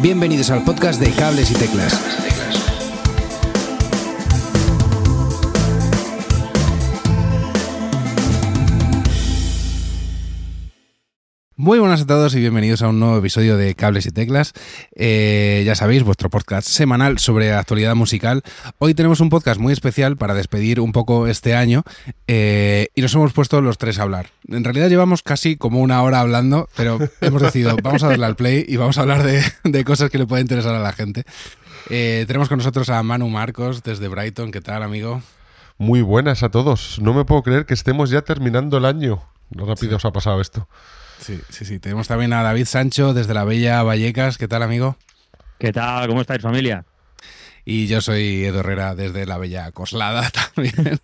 Bienvenidos al podcast de Cables y Teclas. Muy buenas a todos y bienvenidos a un nuevo episodio de Cables y Teclas. Eh, ya sabéis, vuestro podcast semanal sobre actualidad musical. Hoy tenemos un podcast muy especial para despedir un poco este año eh, y nos hemos puesto los tres a hablar. En realidad llevamos casi como una hora hablando, pero hemos decidido, vamos a darle al play y vamos a hablar de, de cosas que le pueden interesar a la gente. Eh, tenemos con nosotros a Manu Marcos desde Brighton. ¿Qué tal, amigo? Muy buenas a todos. No me puedo creer que estemos ya terminando el año. Lo rápido Sí. os ha pasado esto. Sí, sí, sí. Tenemos también a David Sancho desde la Bella Vallecas. ¿Qué tal, amigo? ¿Qué tal? ¿Cómo estáis, familia? Y yo soy Edo Herrera desde la Bella Coslada también.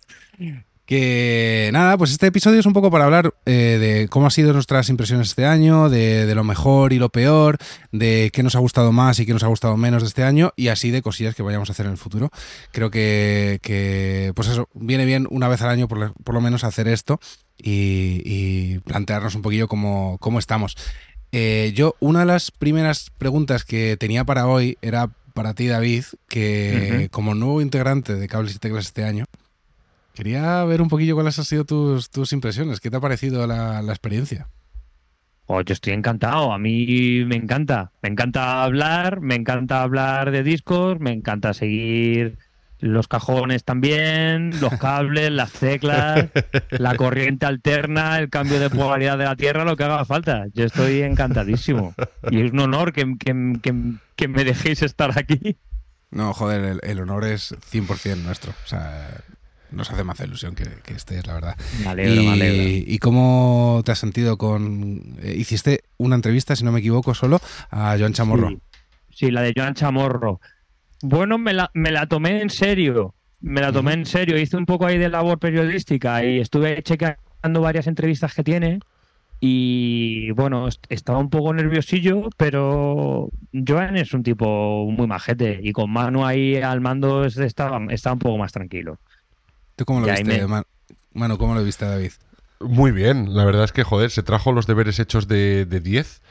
Que nada, pues este episodio es un poco para hablar eh, de cómo han sido nuestras impresiones este año, de, de lo mejor y lo peor, de qué nos ha gustado más y qué nos ha gustado menos de este año y así de cosillas que vayamos a hacer en el futuro. Creo que, que, pues eso, viene bien una vez al año por lo menos hacer esto y, y plantearnos un poquillo cómo, cómo estamos. Eh, yo, una de las primeras preguntas que tenía para hoy era para ti, David, que como nuevo integrante de Cables y Teclas este año, quería ver un poquillo cuáles han sido tus, tus impresiones. ¿Qué te ha parecido la, la experiencia? Oh, yo estoy encantado. A mí me encanta. Me encanta hablar, me encanta hablar de discos, me encanta seguir los cajones también, los cables, las teclas, la corriente alterna, el cambio de polaridad de la Tierra, lo que haga falta. Yo estoy encantadísimo. Y es un honor que, que- que- que me dejéis estar aquí. No, joder, el, el honor es 100% nuestro. O sea, nos hace más ilusión que, que estés, la verdad. Me alegro, me alegro. y, ¿Y cómo te has sentido con... eh, hiciste una entrevista, si no me equivoco, solo a Joan Chamorro. Sí, sí, la de Joan Chamorro. Bueno, me la, me la tomé en serio. Me la tomé en serio. Hice un poco ahí de labor periodística y estuve chequeando varias entrevistas que tiene. Y bueno, est- estaba un poco nerviosillo, pero Joan es un tipo muy majete. Y con Manu ahí al mando es- estaba, estaba un poco más tranquilo. ¿Tú cómo lo Y viste, me- Manu? ¿Cómo lo viste, David? Muy bien, la verdad es que, joder, se trajo los deberes hechos de, de 10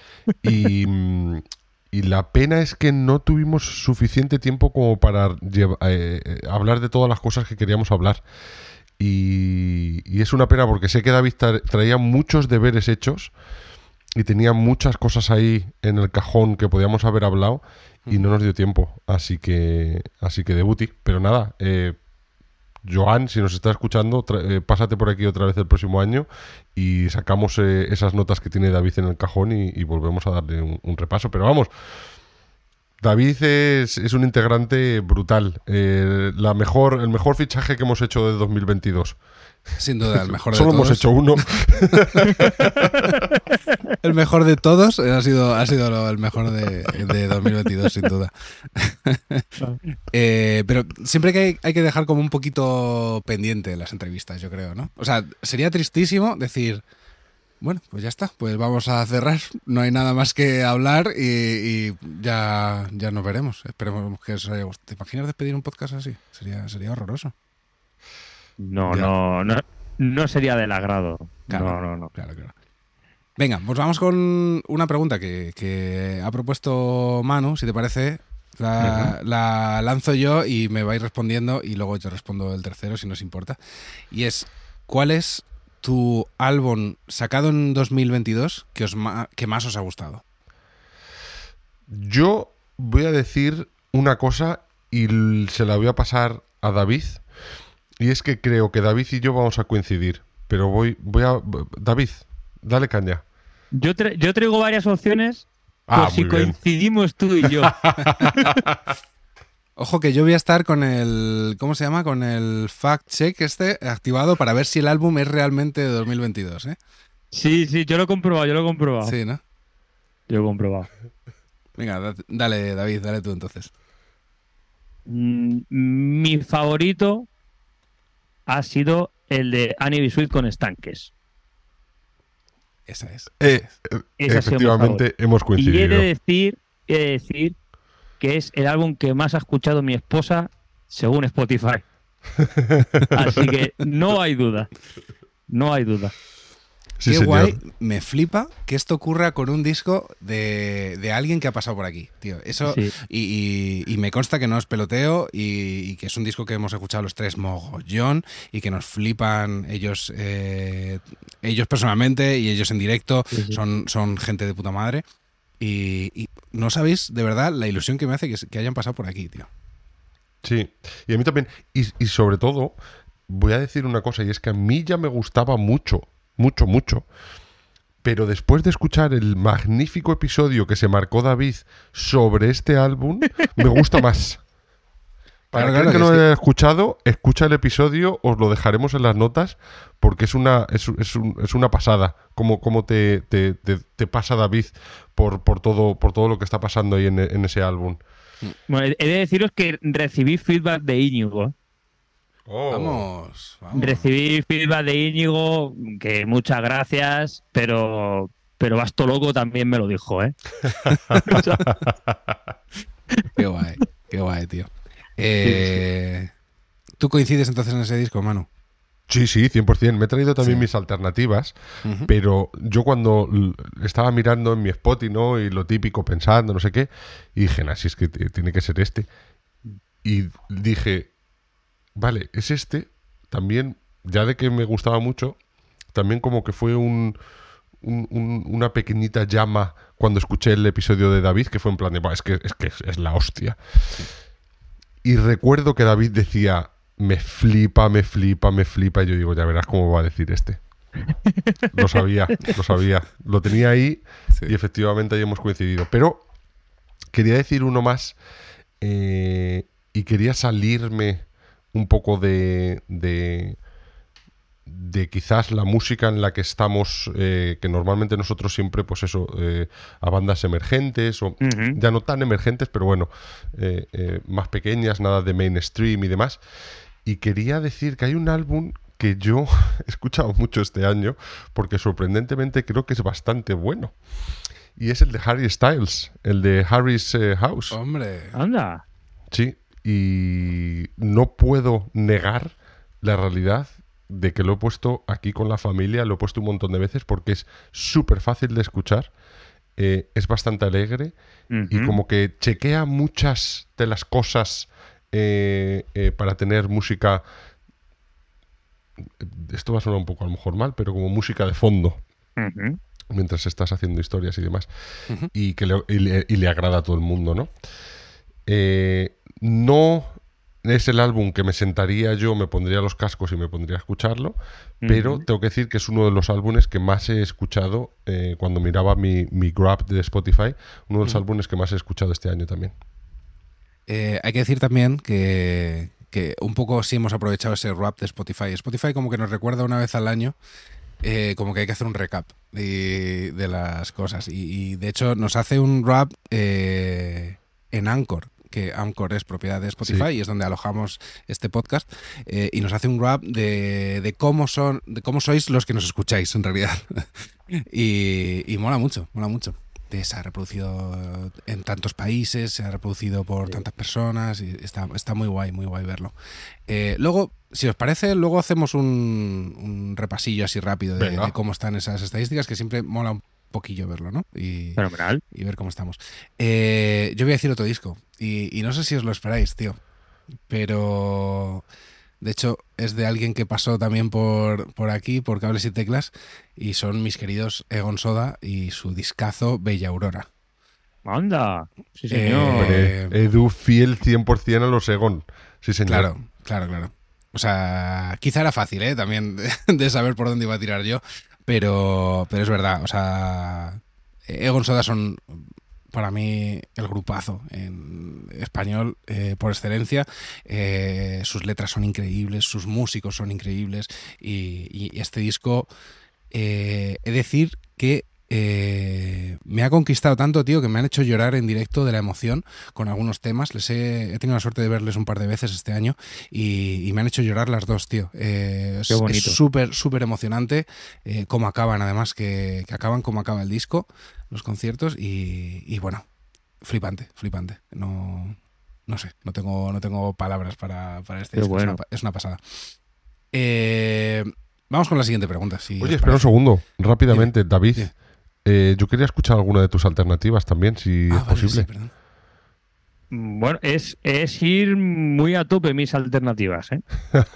y, mm, y la pena es que no tuvimos suficiente tiempo como para lleva- eh, eh, hablar de todas las cosas que queríamos hablar. Y, y es una pena porque sé que David tra- traía muchos deberes hechos y tenía muchas cosas ahí en el cajón que podíamos haber hablado y no nos dio tiempo. Así que, así que debuti. Pero nada, eh, Joan, si nos está escuchando, eh, pásate por aquí otra vez el próximo año y sacamos eh, esas notas que tiene David en el cajón y, volvemos a darle un, un repaso. Pero vamos, David es, es un integrante brutal. Eh, la mejor, el mejor fichaje que hemos hecho de 2022. Sin duda, el mejor de Solo todos. hemos hecho uno. El mejor de todos eh, ha sido, ha sido el mejor de, de 2022, sin duda. Eh, pero siempre que hay, hay que dejar como un poquito pendiente las entrevistas, yo creo, ¿no? O sea, sería tristísimo decir, bueno, pues ya está, pues vamos a cerrar, no hay nada más que hablar y, y ya, ya nos veremos. Esperemos que os haya gustado. ¿Te imaginas despedir un podcast así? Sería, sería horroroso. No, no, no, no sería del agrado. Claro. No, no, no. Claro, claro. Venga, pues vamos con una pregunta que, que ha propuesto Manu, si te parece. La, la lanzo yo y me vais respondiendo y luego yo respondo el tercero si nos importa. Y es, ¿cuál es tu álbum sacado en 2022 que, os que más os ha gustado? Yo voy a decir una cosa y se la voy a pasar a David. Y es que creo que David y yo vamos a coincidir. Pero voy, voy a. David, dale caña. Yo, tra- yo traigo varias opciones Ah, por si bien. coincidimos tú y yo. Ojo que yo voy a estar con el, ¿cómo se llama? Con el fact check este activado para ver si el álbum es realmente de 2022, ¿eh? Sí, sí, yo lo he comprobado, yo lo he comprobado. Sí, ¿no? Yo lo he comprobado. Venga, da- dale David, dale tú entonces. Mm, Mi favorito ha sido el de Annie Sweet con estanques. Esa es. Eh, mi efectivamente, hemos Y he coincidido. de decir, he de decir que es el álbum que más ha escuchado mi esposa según Spotify. Así que no hay duda. No hay duda. Sí, qué señor. guay, me flipa que esto ocurra con un disco de, de alguien que ha pasado por aquí, tío. Eso, Sí. y, y- y me consta que no es peloteo y, y que es un disco que hemos escuchado los tres mogollón y que nos flipan ellos, eh, ellos personalmente y ellos en directo. Sí. Son, son gente de puta madre. Y, no sabéis de verdad la ilusión que me hace que, que hayan pasado por aquí, tío. Sí, y a mí también. Y sobre todo, voy a decir una cosa, y es que a mí ya me gustaba mucho, mucho, mucho. Pero después de escuchar el magnífico episodio que se marcó David sobre este álbum, me gusta más. Para Claro, que no lo sí. haya escuchado, escucha el episodio, os lo dejaremos en las notas, porque es una, es, es un- es una pasada, como te, te- te- te pasa David por, por, todo, por todo lo que está pasando ahí en, en ese álbum. Bueno, he de deciros que recibí feedback de Íñigo. Oh. Vamos, vamos. Recibí feedback de Íñigo, que muchas gracias, pero pero Basto Loco también me lo dijo, ¿eh? Qué guay, qué guay, tío. Eh, ¿Tú coincides entonces en ese disco, Manu? Sí, sí, 100%. Me he traído también Sí. mis alternativas, pero yo cuando estaba mirando en mi Spotify, ¿no? Y lo típico, pensando, no sé qué, y dije, nah, si es que tiene que ser este. Y dije, vale, es este. También, ya de que me gustaba mucho, también como que fue un, un- un- una pequeñita llama cuando escuché el episodio de David, que fue en plan de, "Buah, es que, es, que es, es la hostia. Y recuerdo que David decía, me flipa, me flipa, me flipa. Y yo digo, ya verás cómo va a decir este. Lo sabía, lo sabía. Lo tenía ahí Sí. y efectivamente ahí hemos coincidido. Pero quería decir uno más eh, y quería salirme un poco de, de, de quizás la música en la que estamos, eh, que normalmente nosotros siempre, pues eso, eh, a bandas emergentes o ya no tan emergentes, pero bueno, eh, eh, más pequeñas, nada de mainstream y demás. Y quería decir que hay un álbum que yo he escuchado mucho este año, porque sorprendentemente creo que es bastante bueno. Y es el de Harry Styles, el de Harry's eh, House. Hombre, anda. Sí, y no puedo negar la realidad de que lo he puesto aquí con la familia, lo he puesto un montón de veces porque es súper fácil de escuchar, eh, es bastante alegre y como que chequea muchas de las cosas eh, eh, para tener música, esto va a sonar un poco a lo mejor mal, pero como música de fondo mientras estás haciendo historias y demás, y que le, y le- y le agrada a todo el mundo, ¿no? Eh, no es el álbum que me sentaría yo, me pondría los cascos y me pondría a escucharlo, pero tengo que decir que es uno de los álbumes que más he escuchado eh, cuando miraba mi, mi Grab de Spotify, uno de los álbumes que más he escuchado este año también. Eh, hay que decir también que, que un poco sí hemos aprovechado ese rap de Spotify. Spotify como que nos recuerda una vez al año eh, como que hay que hacer un recap de, de las cosas. Y, y, de hecho nos hace un rap en Anchor, que Anchor es propiedad de Spotify Sí. y es donde alojamos este podcast. eh, y nos hace un rap de, de cómo son, de cómo sois los que nos escucháis en realidad. y, y mola mucho, mola mucho. De- Se ha reproducido en tantos países, se ha reproducido por tantas personas y está, está muy guay, muy guay verlo. Eh, luego, si os parece, luego hacemos un, un repasillo así rápido de, de cómo están esas estadísticas, que siempre mola un poquillo verlo, ¿no? Y, Fenomenal. y ver cómo estamos. Eh, yo voy a decir otro disco y, y no sé si os lo esperáis, tío, pero de hecho es de alguien que pasó también por, por aquí, por cables y teclas, y son mis queridos Egon Soda y su discazo Bella Aurora. Anda. Sí, Eh, señor. Edu fiel 100% a los Egon. Sí, señor. Claro, claro, claro. O sea, quizá era fácil, ¿eh? También de, de saber por dónde iba a tirar yo, pero, pero es verdad, o sea, Egon Soda son para mí el grupazo en español eh, por excelencia. Eh, sus letras son increíbles, sus músicos son increíbles y, este disco, eh, he de decir que eh, me ha conquistado tanto, tío, que me han hecho llorar en directo de la emoción con algunos temas. Les he, he tenido la suerte de verles un par de veces este año y, y me han hecho llorar las dos, tío. Eh, es Qué bonito. es súper, súper emocionante eh, cómo acaban, además, que, que acaban como acaba el disco, los conciertos y, y bueno, flipante, flipante. No, no sé, no tengo, no tengo palabras para, para este Qué disco. Es bueno. una Es, una, pasada. Eh, Vamos con la siguiente pregunta. si Oye, espera un segundo, rápidamente, David. Dime. Eh, yo quería escuchar alguna de tus alternativas también, si Ah, es vale, posible. sí, perdón. Bueno, es, es ir muy a tope mis alternativas. ¿eh?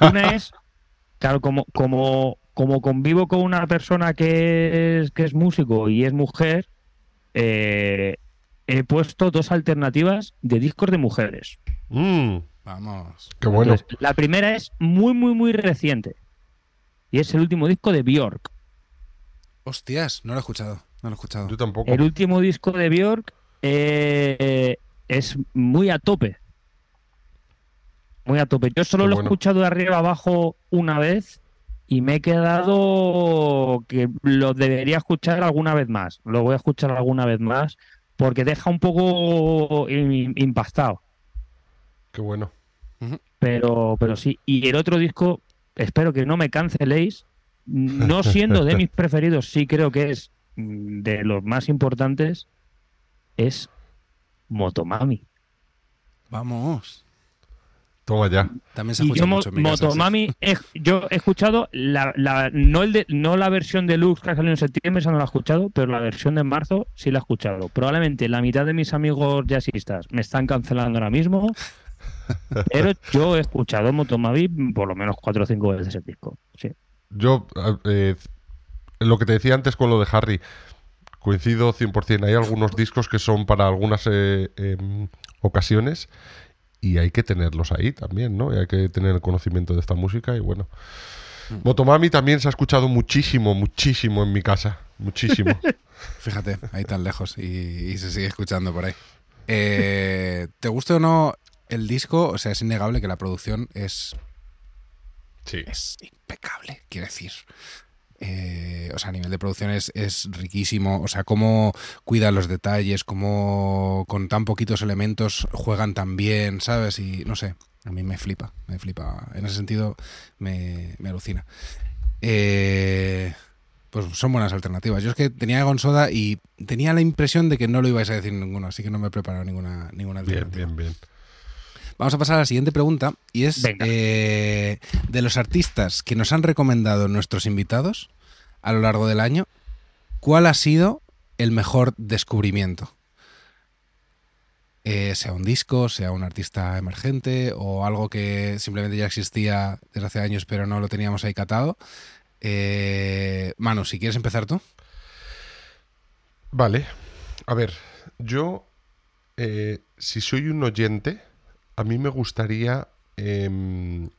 Una es, claro, como, como, como convivo con una persona que es, que es músico y es mujer, eh, he puesto dos alternativas de discos de mujeres. Mm, Vamos. qué bueno. Entonces, la primera es muy, muy, muy reciente. Y es el último disco de Björk. Hostias, no lo he escuchado. No lo he escuchado. Yo tampoco. El último disco de Björk eh, es muy a tope. Muy a tope. Yo solo Qué lo he escuchado de arriba abajo una vez y me he quedado que lo debería escuchar alguna vez más. Lo voy a escuchar alguna vez más porque deja un poco im- impactado. Qué bueno. Pero, pero sí. Y el otro disco, espero que no me canceléis. No siendo de mis preferidos, sí creo que es de los más importantes. Es Motomami. Vamos. Toma ya. También se escucha yo, mucho en mi casa, sí. Motomami, he- yo he escuchado la, la- no, el de- no la versión deluxe que ha salido en septiembre, esa no la he escuchado, pero la versión de marzo sí la he escuchado. Probablemente la mitad de mis amigos jazzistas me están cancelando ahora mismo, pero yo he escuchado Motomami por lo menos cuatro o cinco veces el disco. Sí. Yo, eh, lo que te decía antes con lo de Harry, coincido 100%. Hay algunos discos que son para algunas eh, em, ocasiones y hay que tenerlos ahí también, ¿no? Y hay que tener el conocimiento de esta música y bueno. Motomami también se ha escuchado muchísimo, muchísimo en mi casa. Muchísimo. Fíjate, ahí tan lejos y, y se sigue escuchando por ahí. Eh, ¿Te guste o no el disco? O sea, es innegable que la producción es, Sí. es impecable, quiero decir. Eh, o sea, a nivel de producción es, es riquísimo. O sea, cómo cuidan los detalles, cómo con tan poquitos elementos juegan tan bien, ¿sabes? Y no sé, a mí me flipa, me flipa. En ese sentido, me, me alucina. Eh, pues son buenas alternativas. Yo es que tenía Egon Soda y tenía la impresión de que no lo ibais a decir ninguno, así que no me he preparado ninguna, ninguna Bien, alternativa. bien, bien. Vamos a pasar a la siguiente pregunta y es eh, de los artistas que nos han recomendado nuestros invitados a lo largo del año, ¿cuál ha sido el mejor descubrimiento? Eh, sea un disco, sea un artista emergente o algo que simplemente ya existía desde hace años pero no lo teníamos ahí catado. Eh, Manu, si quieres empezar tú. Vale. A ver, yo, eh, si soy un oyente, a mí me gustaría em,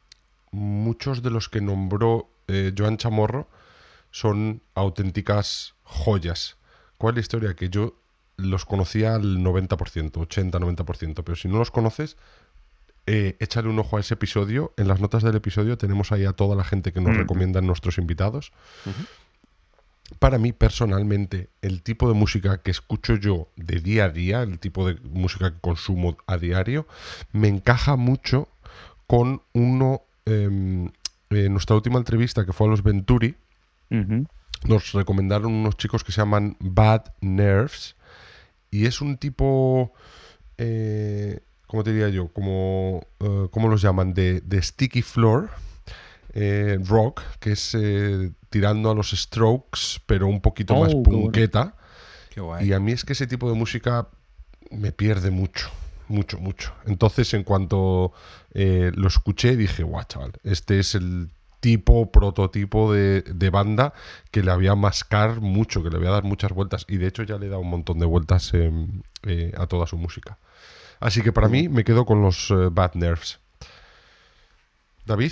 muchos de los que nombró eh, Joan Chamorro son auténticas joyas. ¿Cuál es la historia? Que yo los conocía al 90%, 80-90%, pero si no los conoces, eh, échale un ojo a ese episodio. En las notas del episodio tenemos ahí a toda la gente que nos Mm. recomiendan nuestros invitados. Para mí, personalmente, el tipo de música que escucho yo de día a día, el tipo de música que consumo a diario, me encaja mucho con uno. en nuestra última entrevista, que fue a los Venturi, nos recomendaron unos chicos que se llaman Bad Nerves. Y es un tipo. Eh, ¿Cómo te diría yo? Como, eh, ¿Cómo los llaman? De, de Sticky Floor eh, Rock, que es eh, tirando a los strokes, pero un poquito Oh, más bueno. punqueta. Qué guay. Y a mí es que ese tipo de música me pierde mucho, mucho, mucho. Entonces, en cuanto eh, lo escuché, dije, guau, chaval, este es el tipo, prototipo de, de banda que le había mascar mucho, que le voy a dar muchas vueltas. Y de hecho ya le he dado un montón de vueltas eh, eh, a toda su música. Así que para mí me quedo con los eh, Bad Nerves. David,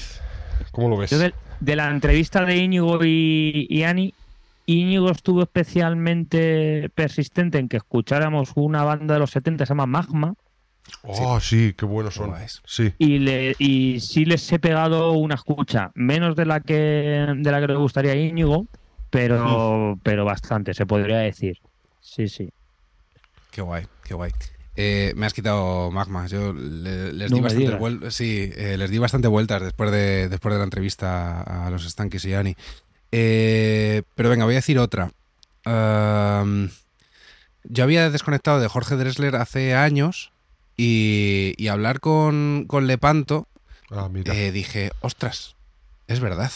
¿cómo lo ves? Yo de, de la entrevista de Íñigo y, y Ani, Íñigo estuvo especialmente persistente en que escucháramos una banda de los 70 se llama Magma Oh, sí, qué buenos son. Sí, y, le, y sí les he pegado una escucha, menos de la que de la que le gustaría a Íñigo, pero, pero bastante, se podría decir. Sí, sí. Qué guay, qué guay. Eh, me has quitado magma. Yo le- les No di bastante vuel- sí, eh, les di bastante vueltas después de, después de la entrevista a los Stankies y Ani. Eh, pero venga, voy a decir otra. Yo había desconectado de Jorge Dressler hace años y, y hablar con, con Lepanto ah, eh, dije, ostras, es verdad.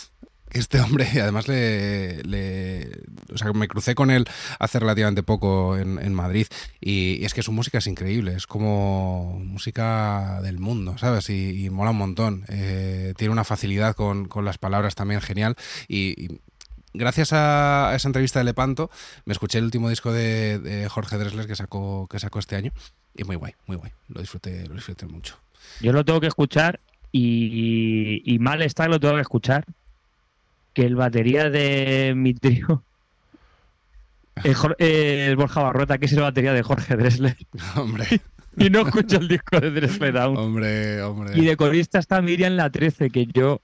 Este hombre, y además le, le- O sea, me crucé con él hace relativamente poco en, en Madrid y, y es que su música es increíble, es como música del mundo, ¿sabes? Y, y mola un montón. Eh, tiene una facilidad con, con las palabras también genial y... y Gracias a esa entrevista de Lepanto, me escuché el último disco de, de Jorge Dressler que sacó, que sacó este año y muy guay, muy guay. Lo disfruté, lo disfruté mucho. Yo lo tengo que escuchar y, y mal está lo tengo que escuchar. Que el batería de mi trío eh, es Borja Barrota, que es el batería de Jorge Dressler. hombre, Y no escucho el disco de Dressler aún. hombre, hombre. Y de corista está Miriam La 13, que yo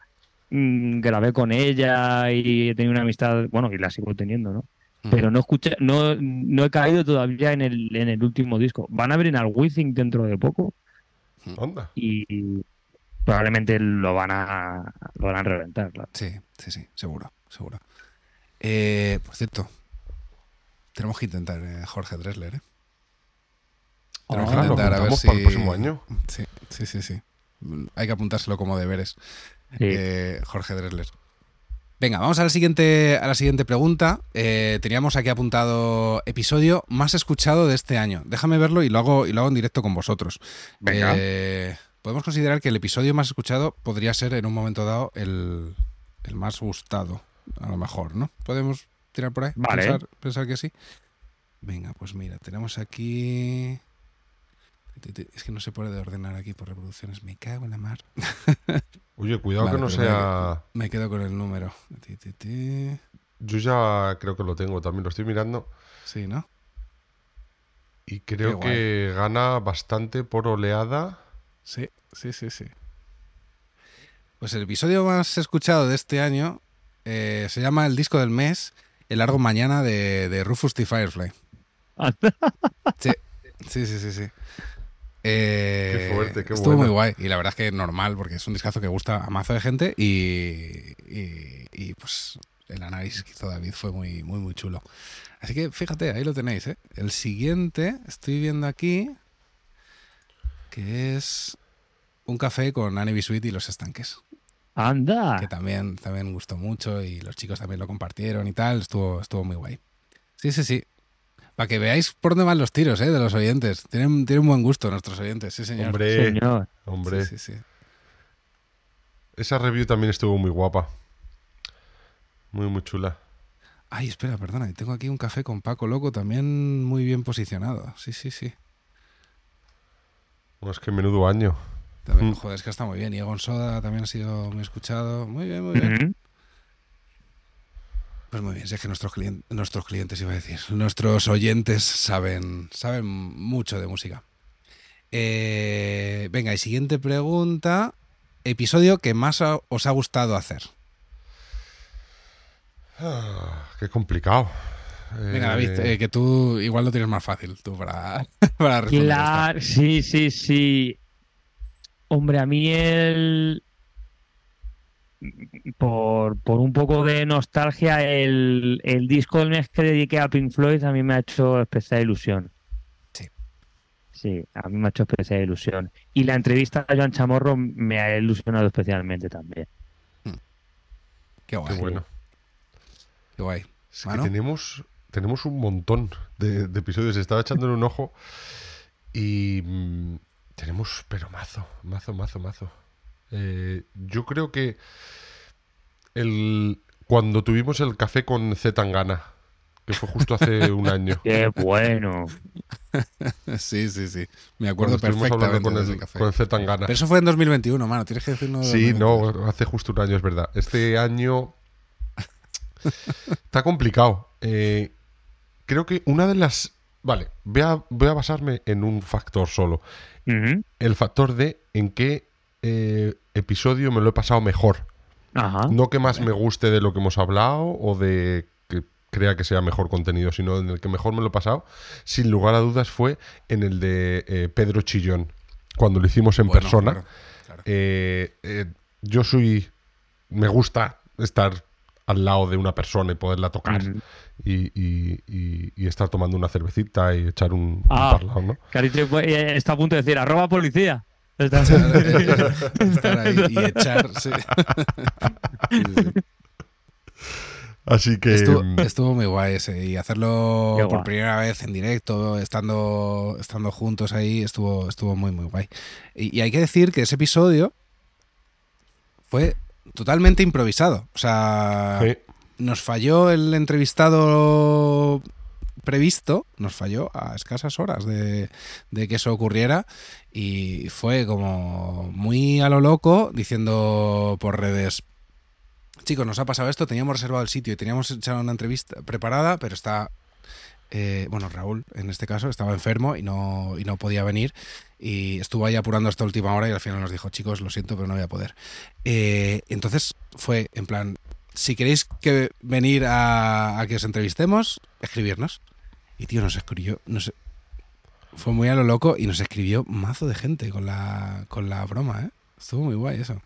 mm, grabé con ella y he tenido una amistad, bueno, y la sigo teniendo, ¿no? Pero no escuché, no, no he caído todavía en el, en el último disco. Van a venir al Withing dentro de poco Anda. y probablemente lo van a, lo van a reventar. claro. Sí, sí, sí, seguro, seguro. Eh, por cierto, tenemos que intentar eh, Jorge Dressler, ¿eh? Tenemos que Ah, intentar a ver si... para el próximo año. Sí, sí, sí, sí. Hay que apuntárselo como deberes. Sí. Eh, Jorge Dressler. Venga, vamos a la siguiente, a la siguiente pregunta. Eh, teníamos aquí apuntado episodio más escuchado de este año. Déjame verlo y lo hago, y lo hago en directo con vosotros. Venga. Eh, podemos considerar que el episodio más escuchado podría ser en un momento dado el, el más gustado. A lo mejor, ¿no? ¿Podemos tirar por ahí? Vale. Pensar, pensar que sí. Venga, pues mira, tenemos aquí. Es que no se puede ordenar aquí por reproducciones. Me cago en la mar. Oye, cuidado Vale, que no sea. Me quedo con el número. Yo ya creo que lo tengo, también lo estoy mirando. Sí, ¿no? Y creo que gana bastante por oleada. Sí, sí, sí, sí. Pues el episodio más escuchado de este año eh, se llama El disco del mes, El largo mañana de, de Rufus T. Firefly. Sí, sí, sí, sí. sí. Eh, Qué fuerte, qué Estuvo bueno. muy guay. Y la verdad es que normal, porque es un discazo que gusta a mazo de gente y, y, y, pues el análisis que hizo David fue muy, muy, muy chulo. Así que fíjate, ahí lo tenéis. ¿eh? El siguiente, estoy viendo aquí, que es un café con Annie Bisuit y los estanques, Anda. que también, también gustó mucho y los chicos también lo compartieron y tal. Estuvo, estuvo muy guay. Sí, sí, sí. Para que veáis por dónde van los tiros ¿eh? de los oyentes. Tienen, tienen buen gusto nuestros oyentes, sí, señor. Hombre, Señor. hombre. Sí, sí, sí. Esa review también estuvo muy guapa. Muy, muy chula. Ay, espera, perdona, tengo aquí un café con Paco Loco también muy bien posicionado. Sí, sí, sí. Bueno, es que menudo año. También, Mm. joder, es que está muy bien. Y Egon Soda también ha sido muy escuchado. Muy bien, muy bien. Pues muy bien, si es que nuestros, clien- nuestros clientes, iba a decir, nuestros oyentes saben, saben mucho de música. Eh, venga, y siguiente pregunta. Episodio que más os ha gustado hacer. Ah, qué complicado. Venga, Eh, David, eh, que tú igual lo tienes más fácil tú para, para responder. Claro, sí, sí, sí. Hombre, a mí el. Por, por un poco de nostalgia, el, el disco del mes que dediqué a Pink Floyd a mí me ha hecho especial ilusión. Sí. Sí, a mí me ha hecho especial ilusión. Y la entrevista a Joan Chamorro me ha ilusionado especialmente también. Qué guay. Qué bueno. Qué guay. Es que tenemos, tenemos un montón de, de episodios. Estaba echándole un ojo y mm, tenemos, pero mazo, mazo, mazo, mazo. Eh, yo creo que el, cuando tuvimos el café con Z Tangana, que fue justo hace un año. ¡Qué bueno! Sí, sí, sí. Me acuerdo cuando estuvimos hablando perfectamente con de ese el, café. con el Z Tangana. Pero eso fue en 2021, mano. Tienes que decirnos. Sí, no, hace justo un año, es verdad. Este año está complicado. Eh, creo que una de las... Vale, voy a, voy a basarme en un factor solo. El factor de en qué eh, episodio me lo he pasado mejor. Ajá. No que más me guste de lo que hemos hablado o de que crea que sea mejor contenido, sino en el que mejor me lo he pasado, sin lugar a dudas, fue en el de eh, Pedro Chillón, cuando lo hicimos en Bueno, persona. claro, claro. Eh, eh, yo soy. Me gusta estar al lado de una persona y poderla tocar. Y, y- y- y estar tomando una cervecita y echar un, un Ah. parlado, ¿no? Carito eh, está a punto de decir, arroba policía. Está- Estar ahí y echar, sí. Sí, sí. Así que. Estuvo, mm, estuvo muy guay ese. Y hacerlo por primera vez en directo, estando, estando juntos ahí, estuvo, estuvo muy, muy guay. Y, y hay que decir que ese episodio fue totalmente improvisado. O sea, sí. Nos falló el entrevistado previsto, nos falló a escasas horas de, que eso ocurriera y fue como muy a lo loco diciendo por redes, chicos, nos ha pasado esto, teníamos reservado el sitio y teníamos hecho una entrevista preparada, pero está... eh, bueno, Raúl, en este caso, estaba enfermo y no, y no podía venir. Y estuvo ahí apurando hasta última hora y al final nos dijo, chicos, lo siento, pero no voy a poder. Eh, entonces fue en plan, si queréis que venir a, a que os entrevistemos, escribirnos. Y tío, nos escribió, nos, fue muy a lo loco y nos escribió mazo de gente con la, con la broma, ¿eh? Estuvo muy guay eso.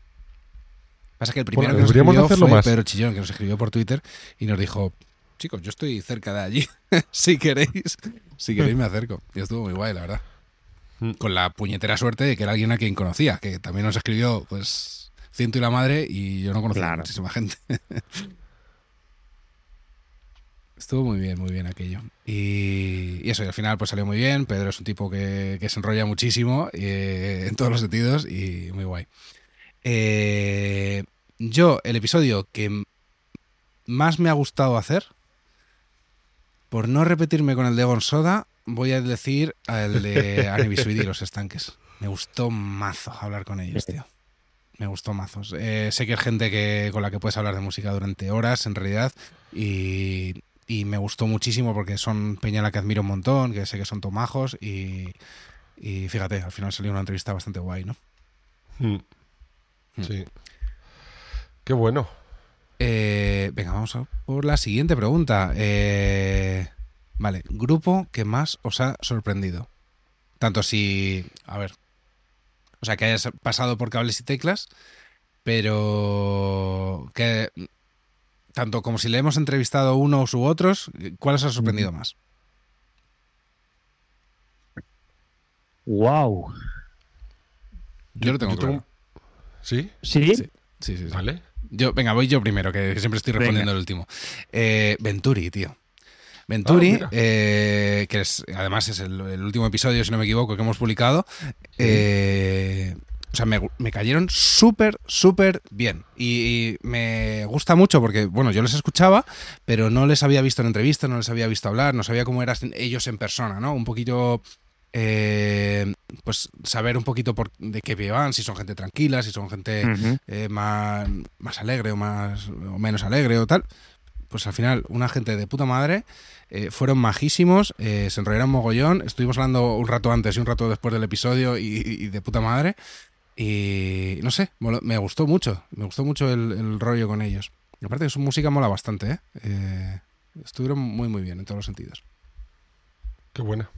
Pasa que el primero Bueno, que nos escribió hacerlo fue más. Pedro Chillón, que nos escribió por Twitter y nos dijo, chicos, yo estoy cerca de allí, si queréis, si queréis me acerco. Y estuvo muy guay, la verdad. Mm. Con la puñetera suerte de que era alguien a quien conocía, que también nos escribió, pues, ciento y la madre y yo no conocía a muchísima gente. Estuvo muy bien, muy bien aquello. Y, y eso, y al final pues salió muy bien. Pedro es un tipo que, que se enrolla muchísimo eh, en todos los sentidos y muy guay. Eh, yo, el episodio que más me ha gustado hacer, por no repetirme con el de Gonsoda, voy a decir el de Anibisuidi y los estanques. Me gustó mazo hablar con ellos, tío. Me gustó mazos. Eh, sé que es gente que, con la que puedes hablar de música durante horas, en realidad, y, y me gustó muchísimo porque son peña la que admiro un montón, que sé que son tomajos, y, y fíjate, al final salió una entrevista bastante guay, ¿no? Mm. Mm. Sí. Qué bueno. Eh, venga, vamos a por la siguiente pregunta. Eh, vale, grupo que más os ha sorprendido. Tanto si, a ver, o sea, que hayas pasado por cables y teclas, pero que tanto como si le hemos entrevistado unos u otros, ¿cuál os ha sorprendido más? ¡Wow! Yo lo tengo Yo tengo- claro. ¿Sí? ¿Sí? Sí. Sí, sí, sí. Vale. Yo, venga, voy yo primero, que siempre estoy Venga. respondiendo el último. Eh, Venturi, tío. Venturi, Ah, eh, que es, además es el, el último episodio, si no me equivoco, que hemos publicado. eh, o sea, me, me cayeron súper, súper bien. Y, y me gusta mucho porque, bueno, yo les escuchaba, pero no les había visto en entrevistas, no les había visto hablar, no sabía cómo eran ellos en persona, ¿no? Un poquito eh, pues saber un poquito por, de qué van, si son gente tranquila, si son gente eh, más, más alegre o más o menos alegre o tal. Pues al final, una gente de puta madre, eh, fueron majísimos, eh, se enrollaron mogollón, estuvimos hablando un rato antes y un rato después del episodio y, y de puta madre. Y no sé, me gustó mucho, me gustó mucho el, el rollo con ellos. Y aparte que su música mola bastante, ¿eh? Eh, Estuvieron muy muy bien en todos los sentidos. Qué buena.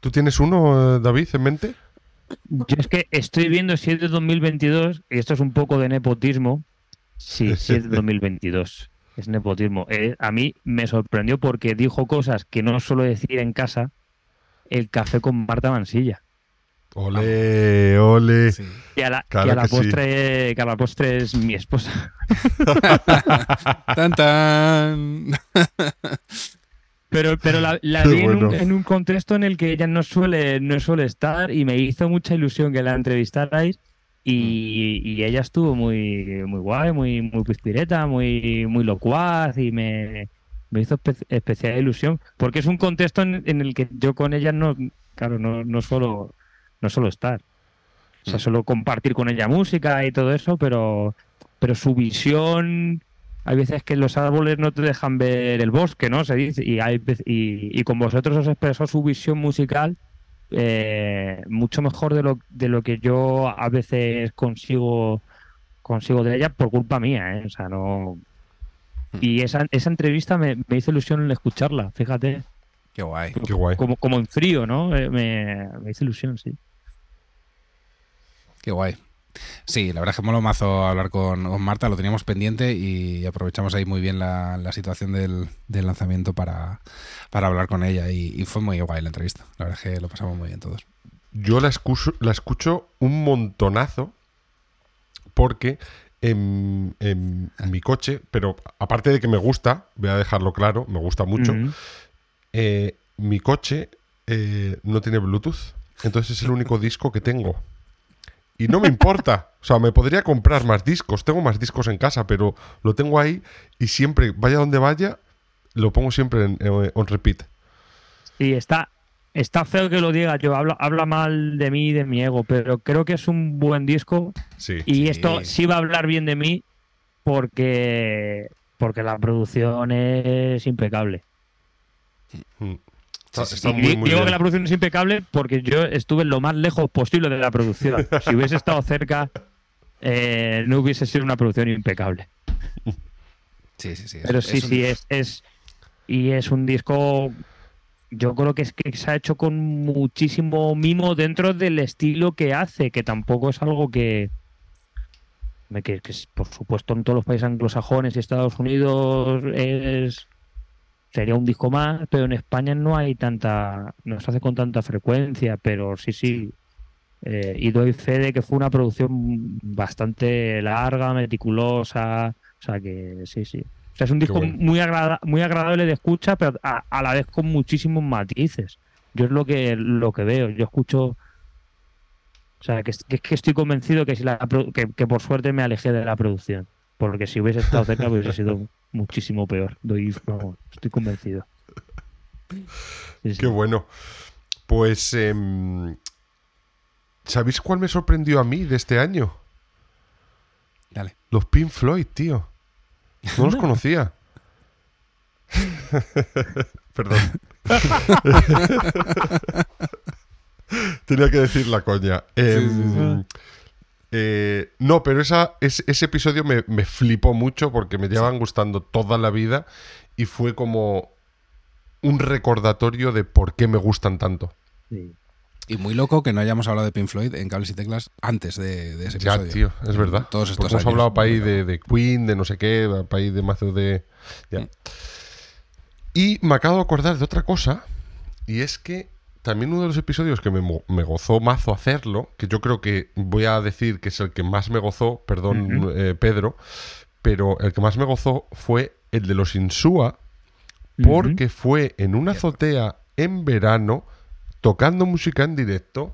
¿Tú tienes uno, eh, David, en mente? Yo es que estoy viendo si es de 2022 y esto es un poco de nepotismo. Sí, sí es de 2022. Es nepotismo. Eh, a mí me sorprendió porque dijo cosas que no suelo decir en casa. El café con Marta Mansilla. Ole, ole. Sí. Que a la, Claro que a la que sí. postre, que a la postre es mi esposa. ¡Tan, tan! Pero, pero la, vi en, un, en un contexto en el que ella no suele, no suele estar y me hizo mucha ilusión que la entrevistarais y, y ella estuvo muy, muy guay, muy, muy pispireta, muy, muy locuaz y me, me hizo espe- especial ilusión porque es un contexto en, en el que yo con ella no, claro, no, no suelo, no suelo estar. O sea, Mm. suelo compartir con ella música y todo eso, pero, pero su visión hay veces que los árboles no te dejan ver el bosque, ¿no? Se dice, y, hay, y, y con vosotros os expresó su visión musical eh, mucho mejor de lo, de lo que yo a veces consigo consigo de ella por culpa mía, ¿eh? O sea, no... Y esa, esa entrevista me, me hizo ilusión escucharla, fíjate, ¡Qué guay! Qué guay. como, como en frío, ¿no? Eh, me, me hizo ilusión, sí. Qué guay. Sí, la verdad es que mola mazo hablar con, con Marta, lo teníamos pendiente y aprovechamos ahí muy bien la, la situación del, del lanzamiento para, para hablar con ella y, y fue muy guay la entrevista. La verdad es que lo pasamos muy bien todos. Yo la escucho, la escucho un montonazo porque en, en mi coche, pero aparte de que me gusta, voy a dejarlo claro, me gusta mucho, eh, mi coche eh, no tiene Bluetooth, entonces es el único disco que tengo. Y no me importa, o sea, me podría comprar más discos, tengo más discos en casa, pero lo tengo ahí y siempre, vaya donde vaya, lo pongo siempre en, en- on repeat. Y está, está feo que lo diga yo, habla, habla mal de mí y de mi ego, pero creo que es un buen disco Sí. y Sí. esto sí va a hablar bien de mí porque, porque la producción es impecable. Mm. Está, muy, muy digo bien. que la producción es impecable porque yo estuve lo más lejos posible de la producción. Si hubiese estado cerca, eh, no hubiese sido una producción impecable. Sí, sí, sí. Pero es- sí, es un- sí, es, es. Y es un disco. Yo creo que es que se ha hecho con muchísimo mimo dentro del estilo que hace, que tampoco es algo que. que, que por supuesto en todos los países anglosajones y Estados Unidos es sería un disco más, pero en España no hay tanta, no se hace con tanta frecuencia, pero sí, sí. eh, y doy fe de que fue una producción bastante larga, meticulosa, o sea que sí, sí. O sea, es un disco bueno. muy, muy agradable de escucha, pero a, a la vez con muchísimos matices. Yo es lo que, lo que veo. Yo escucho. O sea, que, es- que, que estoy convencido que, si la, que, que por suerte me alejé de la producción. Porque si hubiese estado cerca, hubiese sido muchísimo peor. Doy, vamos, estoy convencido. Sí, sí. Qué bueno. Pues, em, ¿sabéis cuál me sorprendió a mí de este año? Dale. Los Pink Floyd, tío. No los conocía. Perdón. Tenía que decir la coña. Sí, sí, sí. Eh, no, pero esa, es- ese episodio me, me flipó mucho porque me llevan gustando toda la vida y fue como un recordatorio de por qué me gustan tanto. Sí. Y muy loco que no hayamos hablado de Pink Floyd en Cables y Teclas antes de, de ese Ya, episodio. tío, es En verdad. Todos estos hemos hablado para ahí de, Queen, de no sé qué, para ahí de mazo de. ya. Mm. Y me acabo de acordar de otra cosa, y es que también uno de los episodios que me, me gozó mazo hacerlo, que yo creo que voy a decir que es el que más me gozó, perdón, eh, Pedro, pero el que más me gozó fue el de los Insúa, porque fue en una azotea en verano tocando música en directo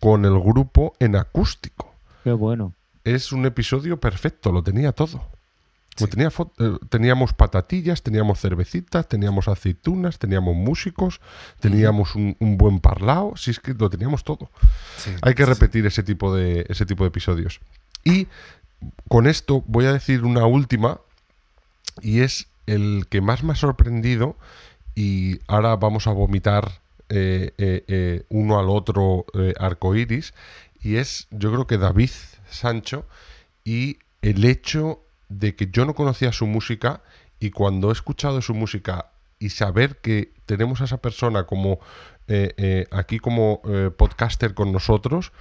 con el grupo en acústico Qué bueno. es un episodio perfecto, lo tenía todo. Lo Sí. tenía fo- eh, teníamos patatillas, teníamos cervecitas, teníamos aceitunas, teníamos músicos, teníamos un, un buen parlao, si es que lo teníamos todo. Sí, Hay que sí. repetir ese tipo de ese tipo de episodios. Y con esto voy a decir una última y es el que más me ha sorprendido y ahora vamos a vomitar eh, eh, eh, uno al otro arcoiris y es yo creo que David Sancho y el hecho de que yo no conocía su música y cuando he escuchado su música y saber que tenemos a esa persona como eh, eh, aquí como eh, podcaster con nosotros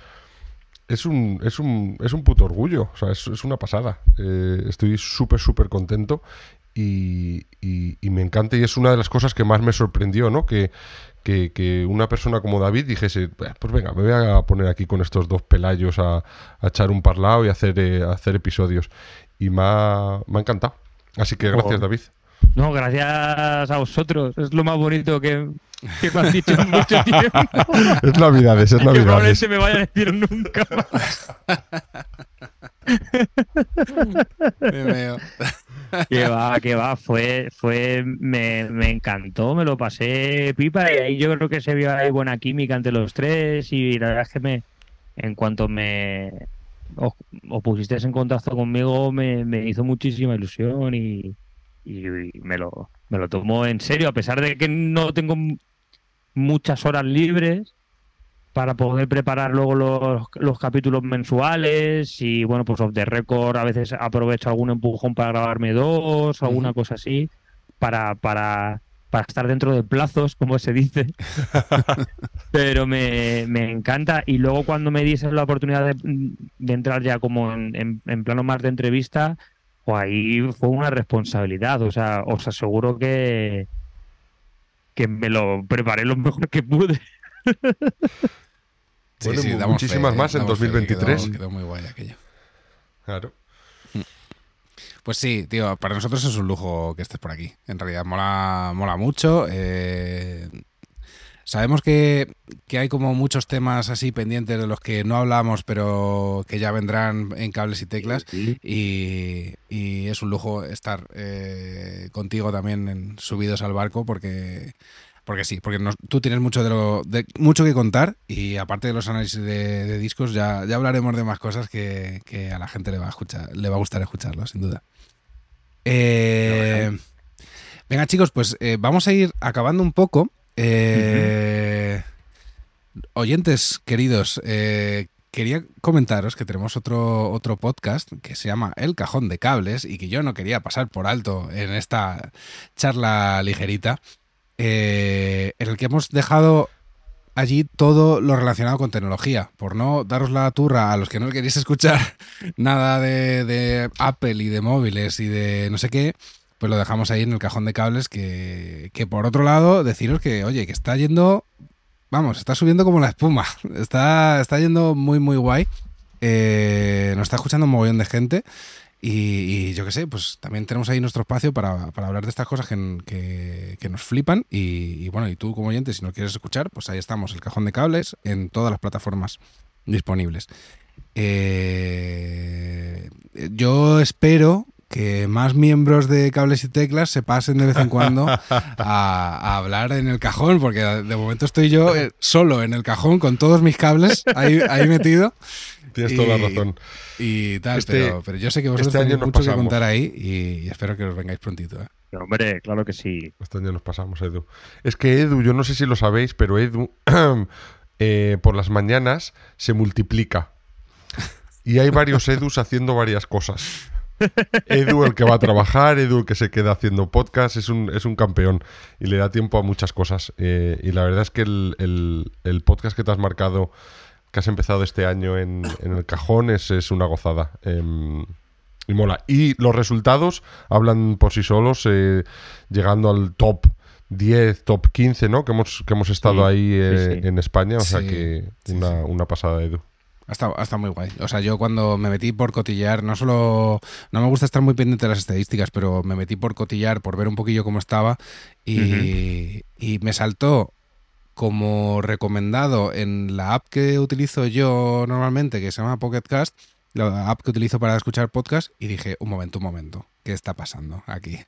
es un, es un, es un puto orgullo, o sea, es, una pasada. Eh, estoy súper, súper contento y, y- me encanta y es una de las cosas que más me sorprendió, ¿no? Que, que, una persona como David dijese, "Bah, pues venga, me voy a poner aquí con estos dos pelayos a, a echar un parlado y hacer, eh, hacer episodios. Y me ha, me ha encantado. Así que gracias, Oh. David. No, gracias a vosotros. Es lo más bonito que, que me han dicho en mucho tiempo. Es Navidades, es que Navidades. probablemente me vaya a decir nunca más. Que va, que va, fue, fue, me, me encantó, me lo pasé pipa y ahí yo creo que se vio ahí buena química entre los tres y la verdad es que me, en cuanto me os, os pusisteis en contacto conmigo me, me hizo muchísima ilusión y, y me lo, me lo tomo en serio, a pesar de que no tengo muchas horas libres para poder preparar luego los, los capítulos mensuales y bueno, pues off the record a veces aprovecho algún empujón para grabarme dos, alguna Ujú. cosa así, para, para, para estar dentro de plazos, como se dice. Pero me, me encanta y luego cuando me dices la oportunidad de, de entrar ya como en, en- en plano más de entrevista, pues ahí fue una responsabilidad, o sea, os aseguro que que me lo preparé lo mejor que pude. Bueno, mu- damos muchísimas fe, más en damos fe, 2023. Quedó, quedó muy guay aquello. Claro. Pues sí, tío, para nosotros es un lujo que estés por aquí. En realidad mola, mola mucho. Eh, sabemos que, que hay como muchos temas así pendientes de los que no hablamos, pero que ya vendrán en cables y teclas. Sí. Y, y es un lujo estar eh, contigo también en subidos al barco porque porque sí, porque nos- tú tienes mucho de lo de, mucho que contar y aparte de los análisis de, de discos ya, ya hablaremos de más cosas que, que a la gente le va a escuchar, le va a gustar escucharlo, sin duda. Eh, venga chicos, pues eh, vamos a ir acabando un poco. Eh, Oyentes queridos, eh, quería comentaros que tenemos otro, otro podcast que se llama El Cajón de Cables y que yo no quería pasar por alto en esta charla ligerita, eh, en el que hemos dejado allí todo lo relacionado con tecnología, por no daros la turra a los que no queréis escuchar nada de, Apple y de móviles y de no sé qué, pues lo dejamos ahí en el cajón de cables que, que por otro lado deciros que, oye, que está yendo vamos, está subiendo como la espuma. Está, está yendo muy, muy guay. Eh, nos está escuchando un mogollón de gente. Y, y yo qué sé, pues también tenemos ahí nuestro espacio para, para hablar de estas cosas que, que- que nos flipan. Y, y bueno, y tú como oyente, si no quieres escuchar, pues ahí estamos, el cajón de cables, en todas las plataformas disponibles. Eh, yo espero que más miembros de cables y teclas se pasen de vez en cuando a, a hablar en el cajón, porque de momento estoy yo eh, solo en el cajón con todos mis cables ahí, ahí metido Tienes Y- toda la razón. y tal, Este- pero, pero yo sé que vosotros este año tenéis nos mucho que pasamos. contar ahí y, y espero que os vengáis prontito. ¿eh? Hombre, claro que sí. Este año nos pasamos, Edu. Es que Edu, yo no sé si lo sabéis, pero Edu eh, por las mañanas se multiplica. Y hay varios Edus haciendo varias cosas. Edu el que va a trabajar, Edu el que se queda haciendo podcast, es un, es un campeón y le da tiempo a muchas cosas. Eh, y la verdad es que el, el- el podcast que te has marcado, que has empezado este año en, en el cajón, es, es una gozada. Em, y mola. Y los resultados hablan por sí solos, eh, llegando al top 10, top 15, ¿no? Que hemos, que hemos estado Sí, ahí eh, sí. en España. O sea que una, una pasada, Edu. Ha estado, ha estado muy guay. O sea, yo cuando me metí por cotillar, no solo. No me gusta estar muy pendiente de las estadísticas, pero me metí por cotillar, por ver un poquillo cómo estaba. Y, y me saltó como recomendado en la app que utilizo yo normalmente, que se llama Pocket Cast, la app que utilizo para escuchar podcast, y dije, un momento, un momento, ¿qué está pasando aquí?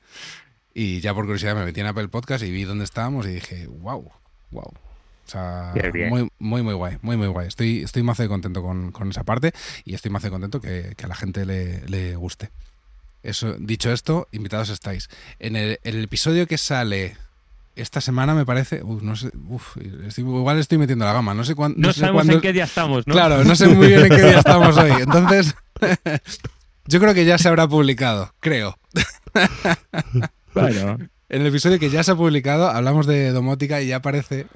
Y ya por curiosidad me metí en Apple Podcast y vi dónde estábamos y dije, wow, wow. O sea, muy, muy, muy guay, muy, muy guay. Estoy, estoy más de contento con, con esa parte y estoy más de contento que, que a la gente le, le guste. Eso, dicho esto, invitados estáis. En el, en el episodio que sale esta semana, me parece. uf, no sé, uf, estoy- igual estoy metiendo la gama. No sé cuándo. No, sé sabemos cuándo- en qué día estamos, ¿no? Claro, no sé muy bien en qué día estamos hoy. Entonces, yo creo que ya se habrá publicado, creo. Bueno, En el episodio que ya se ha publicado, hablamos de domótica y ya aparece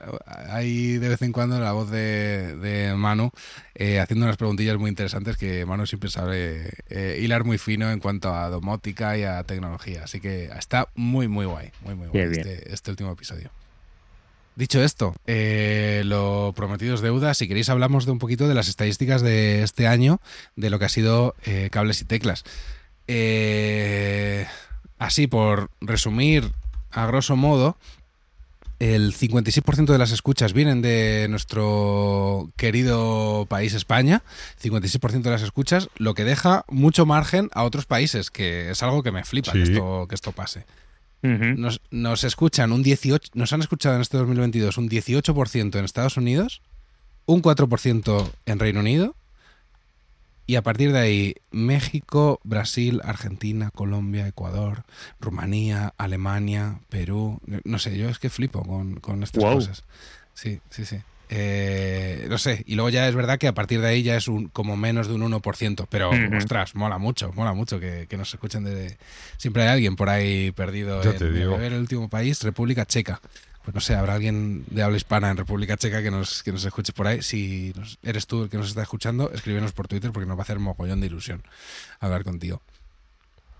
ahí de vez en cuando la voz de, de Manu eh, haciendo unas preguntillas muy interesantes que Manu siempre sabe eh, hilar muy fino en cuanto a domótica y a tecnología. Así que está muy, muy guay. Muy, muy guay este, este último episodio. Dicho esto, eh, lo prometido es deuda. Si queréis, hablamos de un poquito de las estadísticas de este año, de lo que ha sido eh, cables y teclas. Eh, así, por resumir a grosso modo, el 56% de las escuchas vienen de nuestro querido país España, 56% de las escuchas, lo que deja mucho margen a otros países, que es algo que me flipa que, esto, que esto pase. Nos, nos escuchan un 18, nos han escuchado en este 2022 un 18% en Estados Unidos, un 4% en Reino Unido y a partir de ahí México, Brasil, Argentina, Colombia, Ecuador, Rumanía, Alemania, Perú, no sé, yo es que flipo con, con estas cosas. Sí, sí, sí. Eh, no sé, y luego ya es verdad que a partir de ahí ya es un como menos de un 1%, pero Ujú. ostras, mola mucho, mola mucho que, que nos escuchen de... Siempre hay alguien por ahí perdido en ver, el último país, República Checa. Pues no sé, habrá alguien de habla hispana en República Checa que nos, que nos escuche por ahí. Si nos- eres tú el que nos está escuchando, escríbenos por Twitter porque nos va a hacer mogollón de ilusión hablar contigo.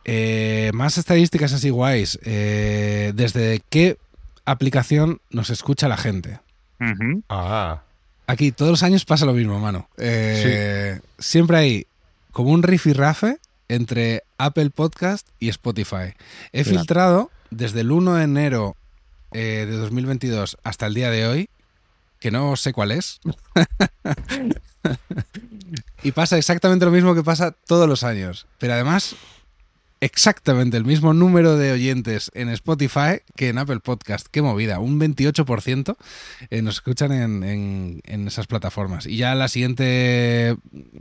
Eh, más estadísticas así guays. Eh, ¿Desde qué aplicación nos escucha la gente? Ah, Aquí todos los años pasa lo mismo, mano. Eh, Siempre hay como un rifirrafe entre Apple Podcast y Spotify. He Claro. filtrado desde el 1 de enero eh, de 2022 hasta el día de hoy, que no sé cuál es. y pasa exactamente lo mismo que pasa todos los años. Pero además, exactamente el mismo número de oyentes en Spotify que en Apple Podcast. Qué movida, un 28% eh, nos escuchan en, en- en esas plataformas. Y ya la siguiente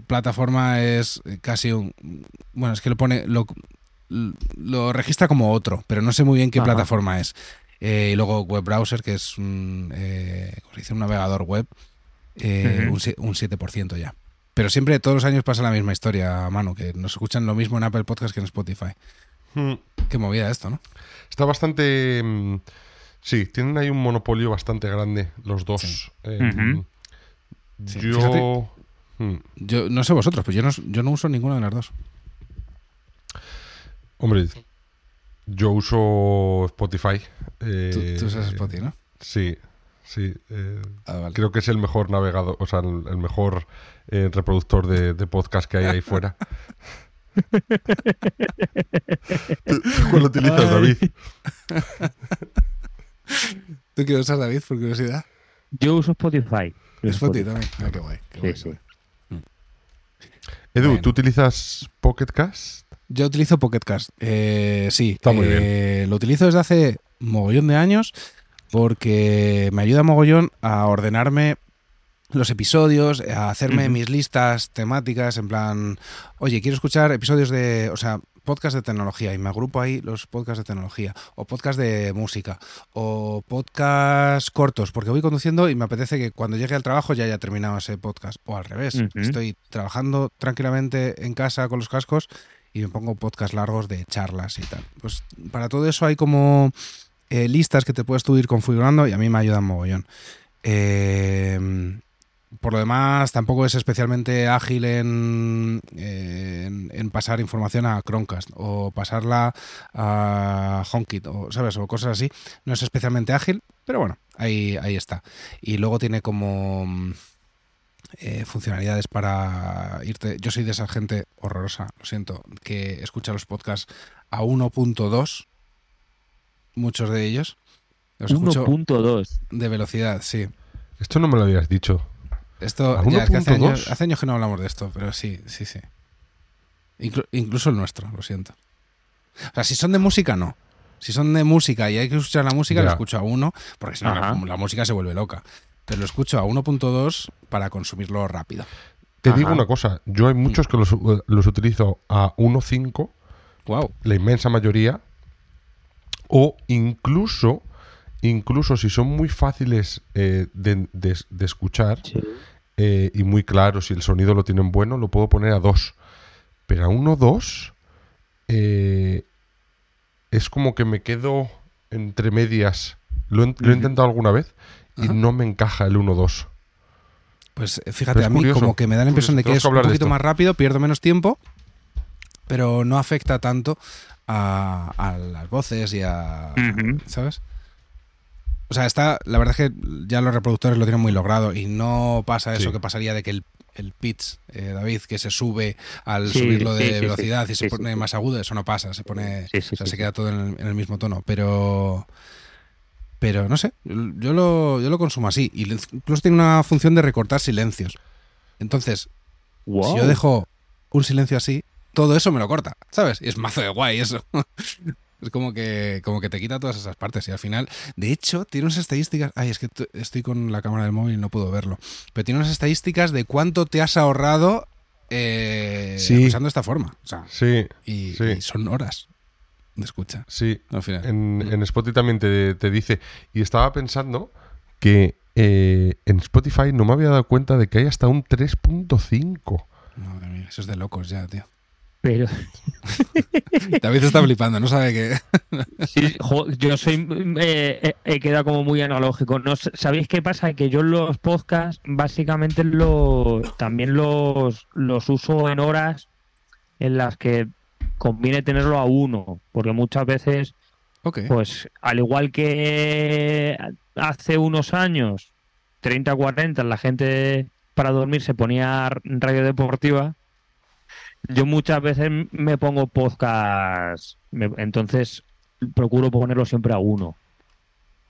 plataforma es casi un... Bueno, es que lo pone... Lo, lo registra como otro, pero no sé muy bien qué Ajá. plataforma es. Eh, y luego web browser, que es un, eh, ¿cómo se dice? un navegador web, eh, un, un 7% ya. Pero siempre, todos los años pasa la misma historia, mano, que nos escuchan lo mismo en Apple Podcast que en Spotify. Hmm. Qué movida esto, ¿no? Está bastante. mm, Sí, tienen ahí un monopolio bastante grande los dos. Sí. Eh, Ujú. Sí, Yo. fíjate. Hmm. Yo no sé vosotros, pues yo no, yo no uso ninguna de las dos. Hombre, yo uso Spotify. eh, Tú, tú usas Spotify, ¿no? Sí, sí. eh, Ah, vale. creo que es el mejor navegador, o sea, el, el mejor eh, reproductor de, de podcast que hay ahí fuera. ¿Tú, tú cuál utilizas, Ay. David? ¿Tú qué usas, David, por curiosidad? Yo uso Spotify. Spotify también. Ah, qué guay. qué Sí, guay, sí. qué guay. Edu, Bueno. ¿tú utilizas Pocket Cast? Yo utilizo Pocket Cast. Eh, sí, Está muy eh, lo utilizo desde hace mogollón de años porque me ayuda mogollón a ordenarme los episodios, a hacerme mis listas temáticas, en plan, oye, quiero escuchar episodios de, o sea, podcast de tecnología y me agrupo ahí los podcasts de tecnología o podcast de música o podcast cortos porque voy conduciendo y me apetece que cuando llegue al trabajo ya haya terminado ese podcast o al revés, estoy trabajando tranquilamente en casa con los cascos y me pongo podcast largos de charlas y tal. Pues para todo eso hay como eh, listas que te puedes tú ir configurando y a mí me ayudan mogollón. Eh, por lo demás, tampoco es especialmente ágil en, en, en pasar información a Chromecast o pasarla a HomeKit o, ¿sabes? o cosas así. No es especialmente ágil, pero bueno, ahí, ahí está. Y luego tiene como eh, funcionalidades para irte. Yo soy de esa gente horrorosa, lo siento, que escucha los podcasts a 1.2, muchos de ellos. Los escucho 1.2. de velocidad, sí. Esto no me lo habías dicho. Esto ¿A ya es que hace 1.2? años, hace años que no hablamos de esto, pero sí, sí, sí. Inclu- incluso el nuestro, lo siento. O sea, si son de música, no. Si son de música y hay que escuchar la música, lo escucho a uno, porque si no, la música se vuelve loca. Pero lo escucho a 1.2 para consumirlo rápido. Te Ajá. digo una cosa, yo hay muchos que los, los utilizo a 1.5, Wow. la inmensa mayoría, o incluso, incluso si son muy fáciles eh, de, de- de escuchar eh, y muy claros, si el sonido lo tienen bueno, lo puedo poner a 2. Pero a 1.2 eh, es como que me quedo entre medias. Lo, he- lo he intentado alguna vez y no me encaja el 1.2. Pues eh, fíjate, a mí curioso, como que me da la impresión de que es que un poquito más rápido, pierdo menos tiempo, pero no afecta tanto a, a las voces y a... ¿Sabes? O sea, está, la verdad es que ya los reproductores lo tienen muy logrado y no pasa eso Sí. que pasaría de que el, el pitch, eh, David, que se sube al Sí, subirlo de sí, sí, sí. velocidad y se pone sí. más agudo, eso no pasa, se pone, Sí, sí, o sea, sí, se sí. queda todo en el, en el mismo tono, pero pero no sé, yo lo, yo lo consumo así y incluso tiene una función de recortar silencios. Entonces, Wow. si yo dejo un silencio así, todo eso me lo corta, ¿sabes? Y es mazo de guay eso. Es como que, como que te quita todas esas partes y al final, de hecho, tiene unas estadísticas, ay, es que estoy con la cámara del móvil y no puedo verlo, pero tiene unas estadísticas de cuánto te has ahorrado eh, Sí. usando esta forma. O sea, Sí, y, Sí. y son horas de escucha sí. al final. En, en Spotify también te, te dice. Y estaba pensando que eh, en Spotify no me había dado cuenta de que hay hasta un 3.5. Madre mía, eso es de locos ya, tío. Pero David está flipando, no sabe que... sí, jo, yo soy eh, eh, he quedado como muy analógico. No sabéis qué pasa que yo los podcasts básicamente los también los los uso en horas en las que conviene tenerlo a uno, porque muchas veces. Pues al igual que hace unos años, 30, 40, la gente para dormir se ponía radio deportiva. yo muchas veces me pongo podcast, me- entonces procuro ponerlo siempre a uno.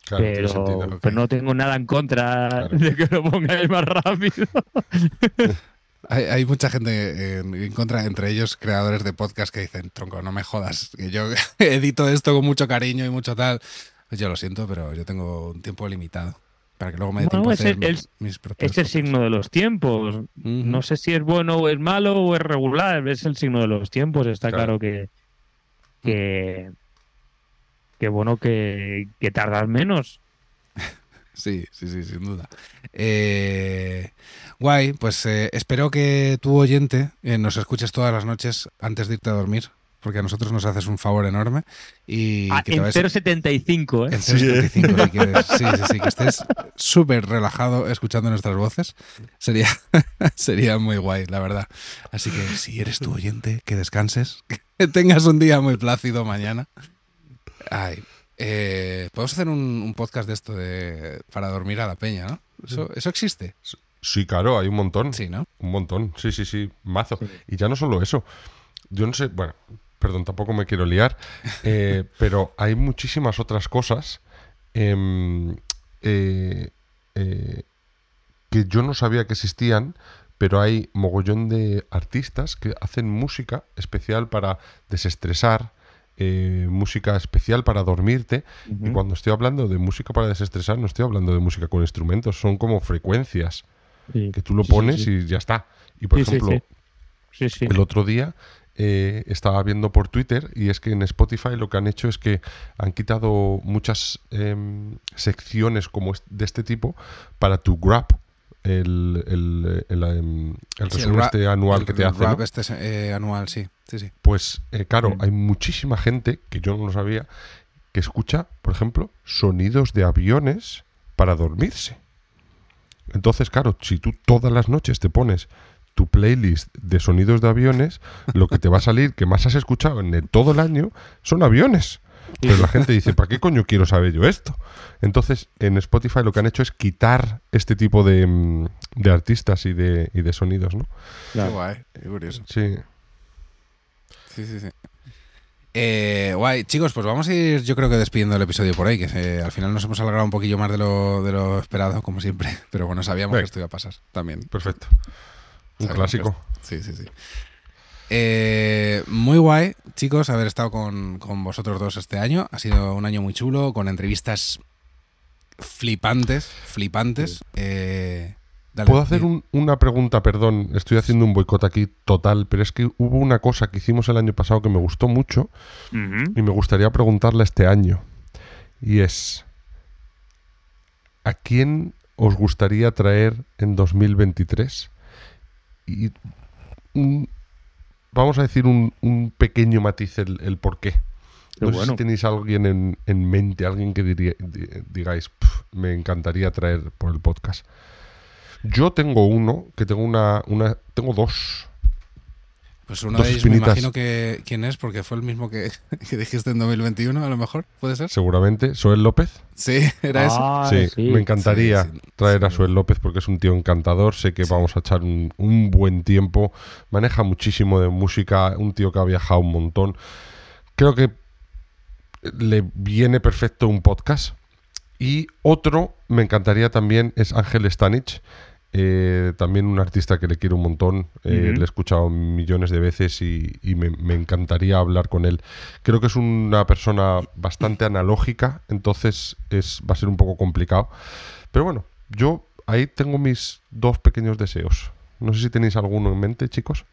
Claro, pero, sentido. ok. pero no tengo nada en contra Claro. de que lo pongáis más rápido. Hay, hay mucha gente en, en contra, entre ellos creadores de podcast que dicen, tronco, no me jodas, que yo edito esto con mucho cariño y mucho tal. Pues yo lo siento, pero yo tengo un tiempo limitado para que luego me dé Bueno, tiempo a es el- mis propios Es el signo de los tiempos. Ujú. No sé si es bueno o es malo o es regular. Es el signo de los tiempos. Está Claro. claro, que, que, que bueno que, que tardas menos. Sí, sí, sí, sin duda. Eh, guay, pues eh, espero que tu oyente eh, nos escuches todas las noches antes de irte a dormir, porque a nosotros nos haces un favor enorme y Ah, que en vayas 0,75, ¿eh? en 0,75, si quieres. Sí, sí, sí, que estés súper relajado escuchando nuestras voces. Sería, sería muy guay, la verdad. Así que si eres tu oyente, que descanses, que tengas un día muy plácido mañana. Ay, eh, podemos hacer un, un podcast de esto de para dormir a la peña, ¿no? Eso, eso existe. Sí, claro, hay un montón. Sí, ¿no? Un montón, sí, sí, sí, mazo. Sí. Y ya no solo eso. Yo no sé, bueno, perdón, tampoco me quiero liar, eh, pero hay muchísimas otras cosas em, eh, eh, que yo no sabía que existían, pero hay mogollón de artistas que hacen música especial para desestresar, eh, música especial para dormirte. Y cuando estoy hablando de música para desestresar, no estoy hablando de música con instrumentos, son como frecuencias Sí. que tú lo sí, pones sí. y ya está. Y por ejemplo, el otro día eh, estaba viendo por Twitter y es que en Spotify lo que han hecho es que han quitado muchas em, secciones como de este tipo para tu Grab, el, el, el, em, el Sí, resumen este anual que te el hace. rap ¿no? este eh, anual, sí. Sí, sí. Pues eh, claro, Mm. hay muchísima gente que yo no lo sabía que escucha, por ejemplo, sonidos de aviones para dormirse. Entonces, claro, si tú todas las noches te pones tu playlist de sonidos de aviones, lo que te va a salir que más has escuchado en el- todo el año son aviones. Pero la gente dice, ¿para qué coño quiero saber yo esto? Entonces, en Spotify lo que han hecho es quitar este tipo de, mm, de artistas y de, y de sonidos, ¿no? Claro. Qué guay, qué curioso. Sí. Sí, sí, sí. Eh, guay, chicos, pues vamos a ir, yo creo que despidiendo el episodio por ahí, que eh, al final nos hemos alargado un poquillo más de lo, de lo esperado, como siempre. Pero bueno, sabíamos que esto iba a pasar también. Perfecto. Un Sabíamos clásico. esto- Sí, sí, sí. Eh, muy guay, chicos, haber estado con, con vosotros dos este año. Ha sido un año muy chulo, con entrevistas flipantes, flipantes. Eh, dale, ¿Puedo hacer un- una pregunta? Perdón, estoy haciendo un boicot aquí total, pero es que hubo una cosa que hicimos el año pasado que me gustó mucho y me gustaría preguntarle este año. Y es, ¿a quién os gustaría traer en 2023? Y un- vamos a decir un, un pequeño matiz el, el por qué. No sé si tenéis alguien en, en mente, alguien que diría- di- digáis, "Pf, me encantaría traer por el podcast. Yo tengo uno, que tengo una, una tengo dos. Pues uno de ellos me imagino que quién es, porque fue el mismo que, que dijiste en 2021, a lo mejor, ¿puede ser? Seguramente, Soel López. Sí, era eso. Ah, sí, sí. me encantaría Sí, sí, traer a. Soel López porque es un tío encantador. Sé que Sí. vamos a echar un, un buen tiempo. Maneja muchísimo de música, un tío que ha viajado un montón. Creo que le viene perfecto un podcast. Y otro, me encantaría también, es Ángel Stanich. Eh, también un artista que le quiero un montón. eh. Le he escuchado millones de veces y, y me, me encantaría hablar con él. Creo que es una persona bastante analógica, entonces es, va a ser un poco complicado. Pero bueno, yo ahí tengo mis dos pequeños deseos. No sé si tenéis alguno en mente, chicos.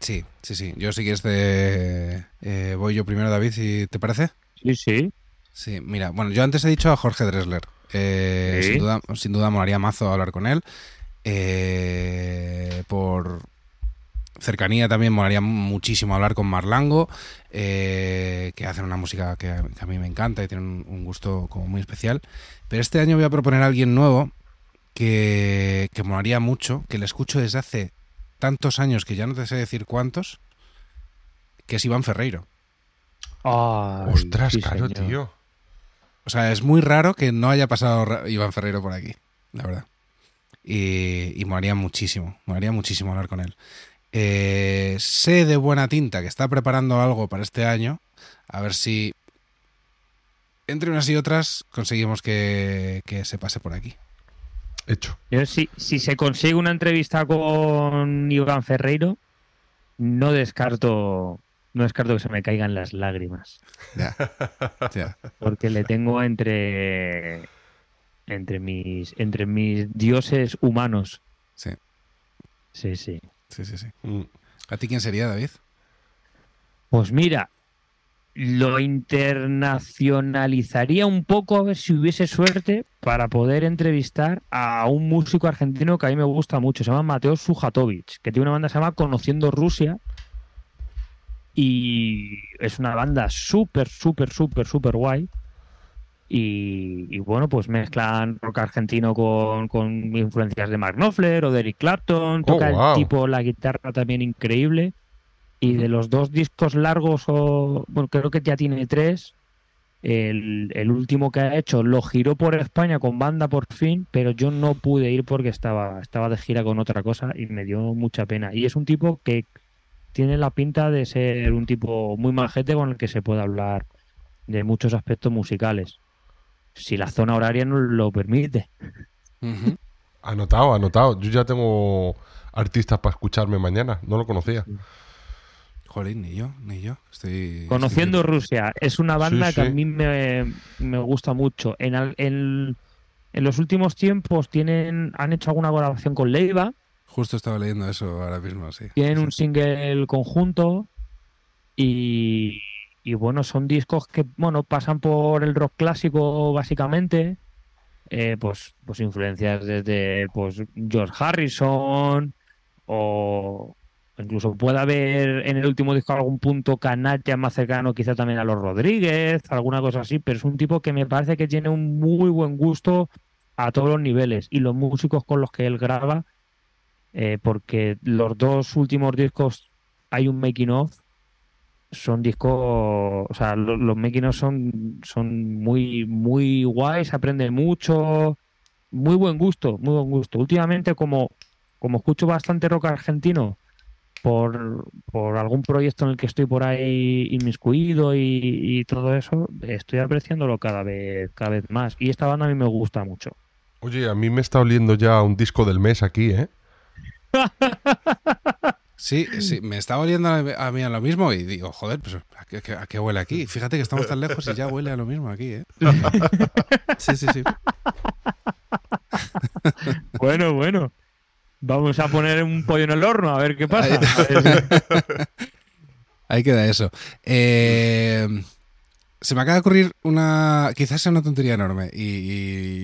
Sí, sí, sí. Yo sí que es de... eh, voy yo primero, David, si te parece. Sí, sí. Sí, mira, bueno, yo antes he dicho a Jorge Dressler. Eh, Sí. sin, duda, sin duda molaría mazo hablar con él. Eh, por cercanía también molaría muchísimo hablar con Marlango, eh, que hacen una música que a, que a mí me encanta y tienen un, un gusto como muy especial. Pero este año voy a proponer a alguien nuevo que, que molaría mucho, que le escucho desde hace tantos años que ya no te sé decir cuántos, que es Iván Ferreiro. Ay, Ostras, sí, claro, señor. tío. O sea, es muy raro que no haya pasado Iván Ferreiro por aquí, la verdad. Y, y molaría muchísimo, molaría muchísimo hablar con él. eh, sé de buena tinta que está preparando algo para este año. A ver si entre unas y otras conseguimos que, que se pase por aquí. Hecho. Yo, si, si se consigue una entrevista con Iván Ferreiro, no descarto, no descarto que se me caigan las lágrimas. Ya, ya. Porque le tengo entre entre mis entre mis dioses humanos. Sí, Sí, sí. sí, sí, sí. Mm. ¿A ti quién sería, David? Pues mira, lo internacionalizaría un poco a ver si hubiese suerte para poder entrevistar a un músico argentino que a mí me gusta mucho. Se llama Mateo Sujatovic, que tiene una banda que se llama Conociendo Rusia. Y es una banda súper, súper, súper, súper guay. Y, y bueno, pues mezclan rock argentino con, con influencias de Mark Knopfler o de Eric Clapton. Toca wow. el tipo la guitarra también increíble. Y de los dos discos largos, o bueno, creo que ya tiene tres. El, el último que ha hecho lo giró por España con banda por fin, pero yo no pude ir porque estaba, estaba de gira con otra cosa y me dio mucha pena. Y es un tipo que tiene la pinta de ser un tipo muy majete con el que se puede hablar de muchos aspectos musicales. Si la zona horaria nos lo permite. Ujú. Anotado, anotado. Yo ya tengo artistas para escucharme mañana. No lo conocía. Jolín, ni yo, ni yo. Estoy. Conociendo estoy- Rusia, es una banda Sí, que a mí me, me gusta mucho. En, al- en, en los últimos tiempos tienen, han hecho alguna colaboración con Leiva, Justo estaba leyendo eso ahora mismo, sí. tienen Sí, un single conjunto y, y bueno, son discos que bueno pasan por el rock clásico básicamente, eh, pues, pues influencias desde pues George Harrison o incluso puede haber en el último disco algún punto canalla más cercano quizá también a los Rodríguez, alguna cosa así, pero es un tipo que me parece que tiene un muy buen gusto a todos los niveles y los músicos con los que él graba eh, porque los dos últimos discos hay un making of son discos o sea lo- los making of son son muy muy guays aprende mucho muy buen gusto muy buen gusto. Últimamente como como escucho bastante rock argentino por, por algún proyecto en el que estoy por ahí inmiscuido y, y todo eso estoy apreciándolo cada vez cada vez más. Y esta banda a mí me gusta mucho. Oye, a mí me está oliendo ya un disco del mes aquí, ¿eh? Sí, sí, me estaba oliendo a mí a lo mismo y digo, joder, pues ¿a qué, qué- a qué huele aquí? Fíjate que estamos tan lejos y ya huele a lo mismo aquí, ¿eh? Sí, sí, sí. Bueno, bueno. Vamos a poner un pollo en el horno a ver qué pasa. Ahí queda eso. Eh, se me acaba de ocurrir una. Quizás sea una tontería enorme. Y,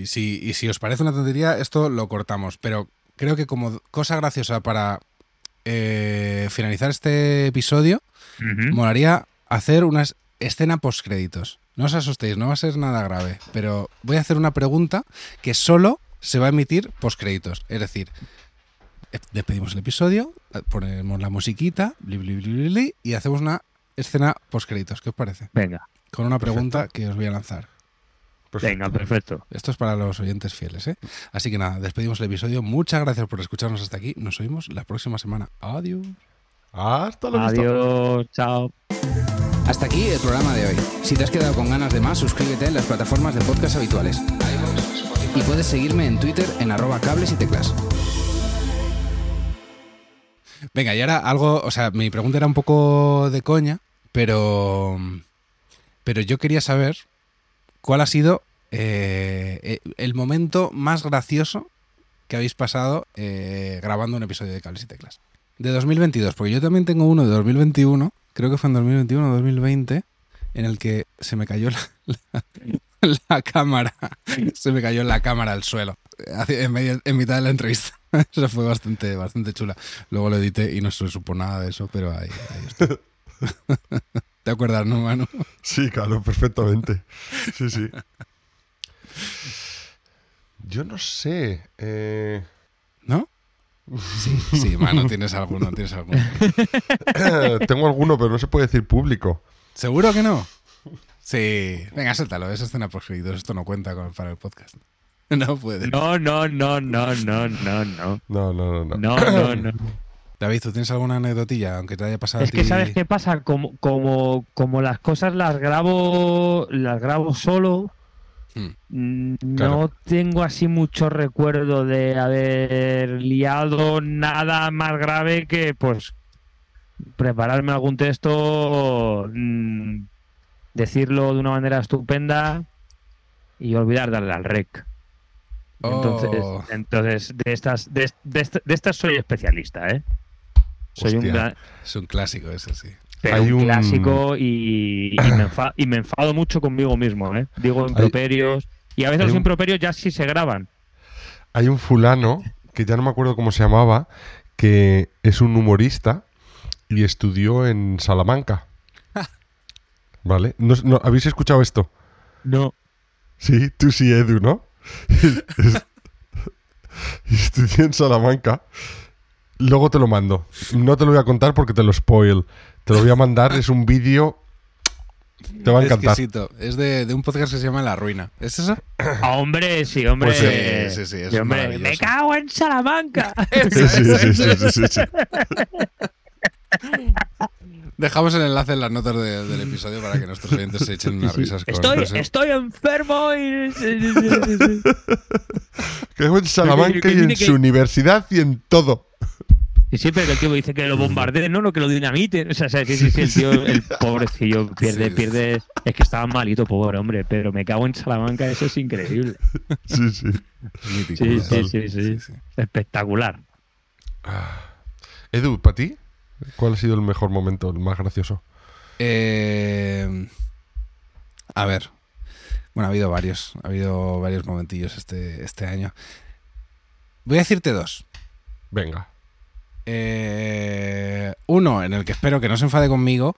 y si, y si os parece una tontería, esto lo cortamos. Pero creo que como cosa graciosa para eh, finalizar este episodio, Ujú. molaría hacer una escena post-créditos. No os asustéis, no va a ser nada grave. Pero voy a hacer una pregunta que solo se va a emitir post-créditos. Es decir, eh, despedimos el episodio, eh, ponemos la musiquita, bli, bli, bli, bli, bli, y hacemos una escena post-créditos. ¿Qué os parece? Venga, Con una pregunta que os voy a lanzar. Perfecto. venga, perfecto. Esto es para los oyentes fieles, ¿eh? Así que nada, despedimos el episodio. Muchas gracias por escucharnos hasta aquí. Nos oímos la próxima semana. Adiós. Hasta vista. Adiós, chao. Hasta aquí el programa de hoy. Si te has quedado con ganas de más, suscríbete en las plataformas de podcast habituales. Y puedes seguirme en Twitter en arroba cables y teclas. Venga, y ahora algo, o sea, mi pregunta era un poco de coña, pero, pero yo quería saber cuál ha sido eh, eh, el momento más gracioso que habéis pasado eh, grabando un episodio de Cables y Teclas. De 2022, porque yo también tengo uno de 2021, creo que fue en 2021 o 2020, en el que se me cayó la, cámara, se me cayó la cámara al suelo, en mitad de la entrevista. Eso fue bastante, bastante chula. Luego lo edité y no se supo nada de eso, pero ahí, ahí está. ¿Te acuerdas, no, Manu? Sí, claro, perfectamente. Sí, sí. Yo no sé. eh, ¿No? Sí, sí, Manu, tienes alguno, tienes alguno. tengo alguno, pero no se puede decir público. ¿Seguro que no? Sí. Venga, suéltalo, esa escena por créditos. Esto no cuenta con- para el podcast. No puede. No, no, no, no, no, no, no. No, no, no, no. No, no, no. David, ¿tú tienes alguna anécdotilla, aunque te haya pasado Es a ti? que sabes qué pasa, como, como, como las cosas las grabo, las grabo solo, Hmm. mm, no Claro. tengo así mucho recuerdo de haber liado nada más grave que pues prepararme algún texto, mm, decirlo de una manera estupenda y olvidar darle al rec. Entonces, Oh. entonces de estas, de, de de estas soy especialista, ¿eh? Soy un gran- Es un clásico ese, sí. pero Hay un, un- clásico y, y me enfa- y me enfado mucho conmigo mismo, ¿eh? Digo improperios y a veces hay los un- improperios ya sí se graban. Hay un fulano, que ya no me acuerdo cómo se llamaba, que es un humorista y estudió en Salamanca. ¿Vale? No- no- ¿Habéis escuchado esto? No. Sí, tú sí, Edu, ¿no? Es- Estudié en Salamanca. Luego te lo mando. No te lo voy a contar porque te lo spoil. Te lo voy a mandar. Es un vídeo. Te va a encantar. Exquisito. Es de, de un podcast que se llama La Ruina. ¿Es eso? Ah, hombre, sí, hombre. Pues sí, sí, sí, es hombre, me cago en Salamanca. Sí, sí, sí, sí, sí, sí, sí. Dejamos el enlace en las notas de- del episodio para que nuestros oyentes se echen unas risas con Estoy, estoy enfermo y... Que en Salamanca y en su universidad y en todo. Y siempre que el tío dice que lo bombardeen, no, no, que lo dinamiten. O sea, sí, sí, sí, el tío, el pobrecillo, pierde, Sí. pierde. Es que estaba malito, pobre hombre, pero me cago en Salamanca, eso es increíble. Sí, sí. mítico, Sí, sí, sí, sí. Espectacular. Edu, ¿para ti? ¿Cuál ha sido el mejor momento, el más gracioso? Eh, a ver. Bueno, ha habido varios. Ha habido varios momentillos este, este año. Voy a decirte dos. Venga. Eh, uno en el que espero que no se enfade conmigo,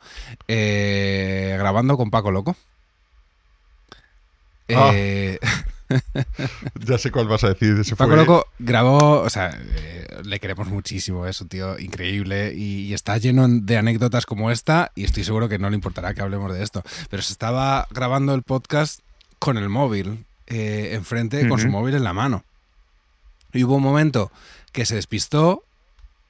eh, grabando con Paco Loco. Ah. Eh, Ya sé cuál vas a decir. Ese Paco fue- Loco grabó, o sea, le queremos muchísimo, es un tío increíble y, y está lleno de anécdotas como esta y estoy seguro que no le importará que hablemos de esto. Pero se estaba grabando el podcast con el móvil enfrente, con su móvil en la mano. Y hubo un momento que se despistó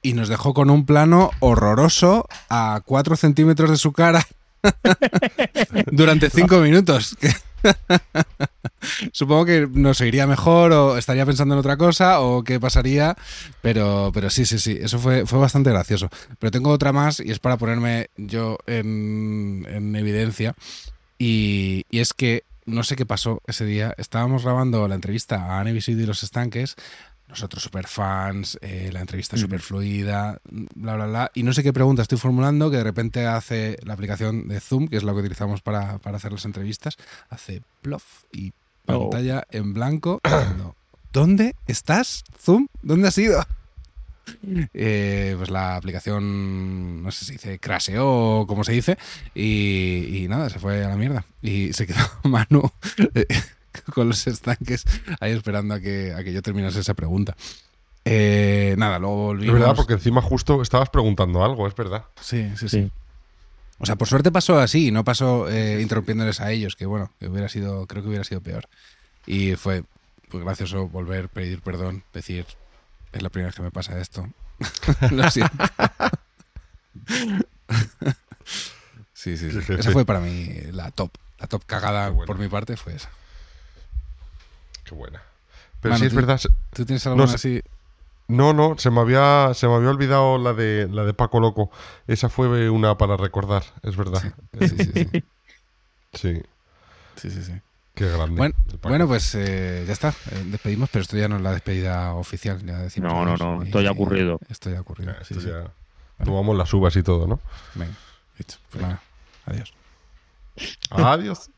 y nos dejó con un plano horroroso a 4 centímetros de su cara durante 5 minutos. Supongo que nos iría mejor o estaría pensando en otra cosa o qué pasaría, pero, pero sí, sí, sí, eso fue, fue bastante gracioso. Pero tengo otra más y es para ponerme yo en, en evidencia y, y es que no sé qué pasó ese día. Estábamos grabando la entrevista a Anne y los estanques, nosotros super fans, eh, la entrevista Mm. súper fluida, bla, bla, bla. Y no sé qué pregunta estoy formulando que de repente hace la aplicación de Zoom, que es la que utilizamos para, para hacer las entrevistas, hace plof y Oh. pantalla en blanco. ¿Dónde estás, Zoom? ¿Dónde has ido? Eh, pues la aplicación, no sé si dice crasheó o como se dice, y, y nada, se fue a la mierda. Y se quedó Manu eh, con los estanques ahí esperando a que, a que yo terminase esa pregunta. Eh, nada, luego Es volvimos. verdad, porque encima justo estabas preguntando algo, es verdad. Sí, sí, sí. Sí. O sea, por suerte pasó así, no pasó eh, interrumpiéndoles a ellos, que bueno, que hubiera sido, creo que hubiera sido peor. Y fue pues, gracioso volver, pedir perdón, decir, es la primera vez que me pasa esto. Lo siento. sí, sí, Esa fue para mí la top. La top cagada bueno. por mi parte fue esa. Qué buena. Pero Manu, sí es tú- verdad. ¿Tú tienes alguna sé. así? No, no, se me había, se me había olvidado la de la de Paco Loco. Esa fue una para recordar, es verdad. Sí, sí, sí. sí. Sí, Sí, sí, sí. qué grande. Bueno, pues eh, ya está. Eh, despedimos, pero esto ya no es la despedida oficial. Ya decimos No, no, no, esto ya ha ocurrido. Esto ya ha ocurrido. Ya, esto sí. ya tomamos las uvas y todo, ¿no? Venga, listo. Pues nada, adiós. Adiós.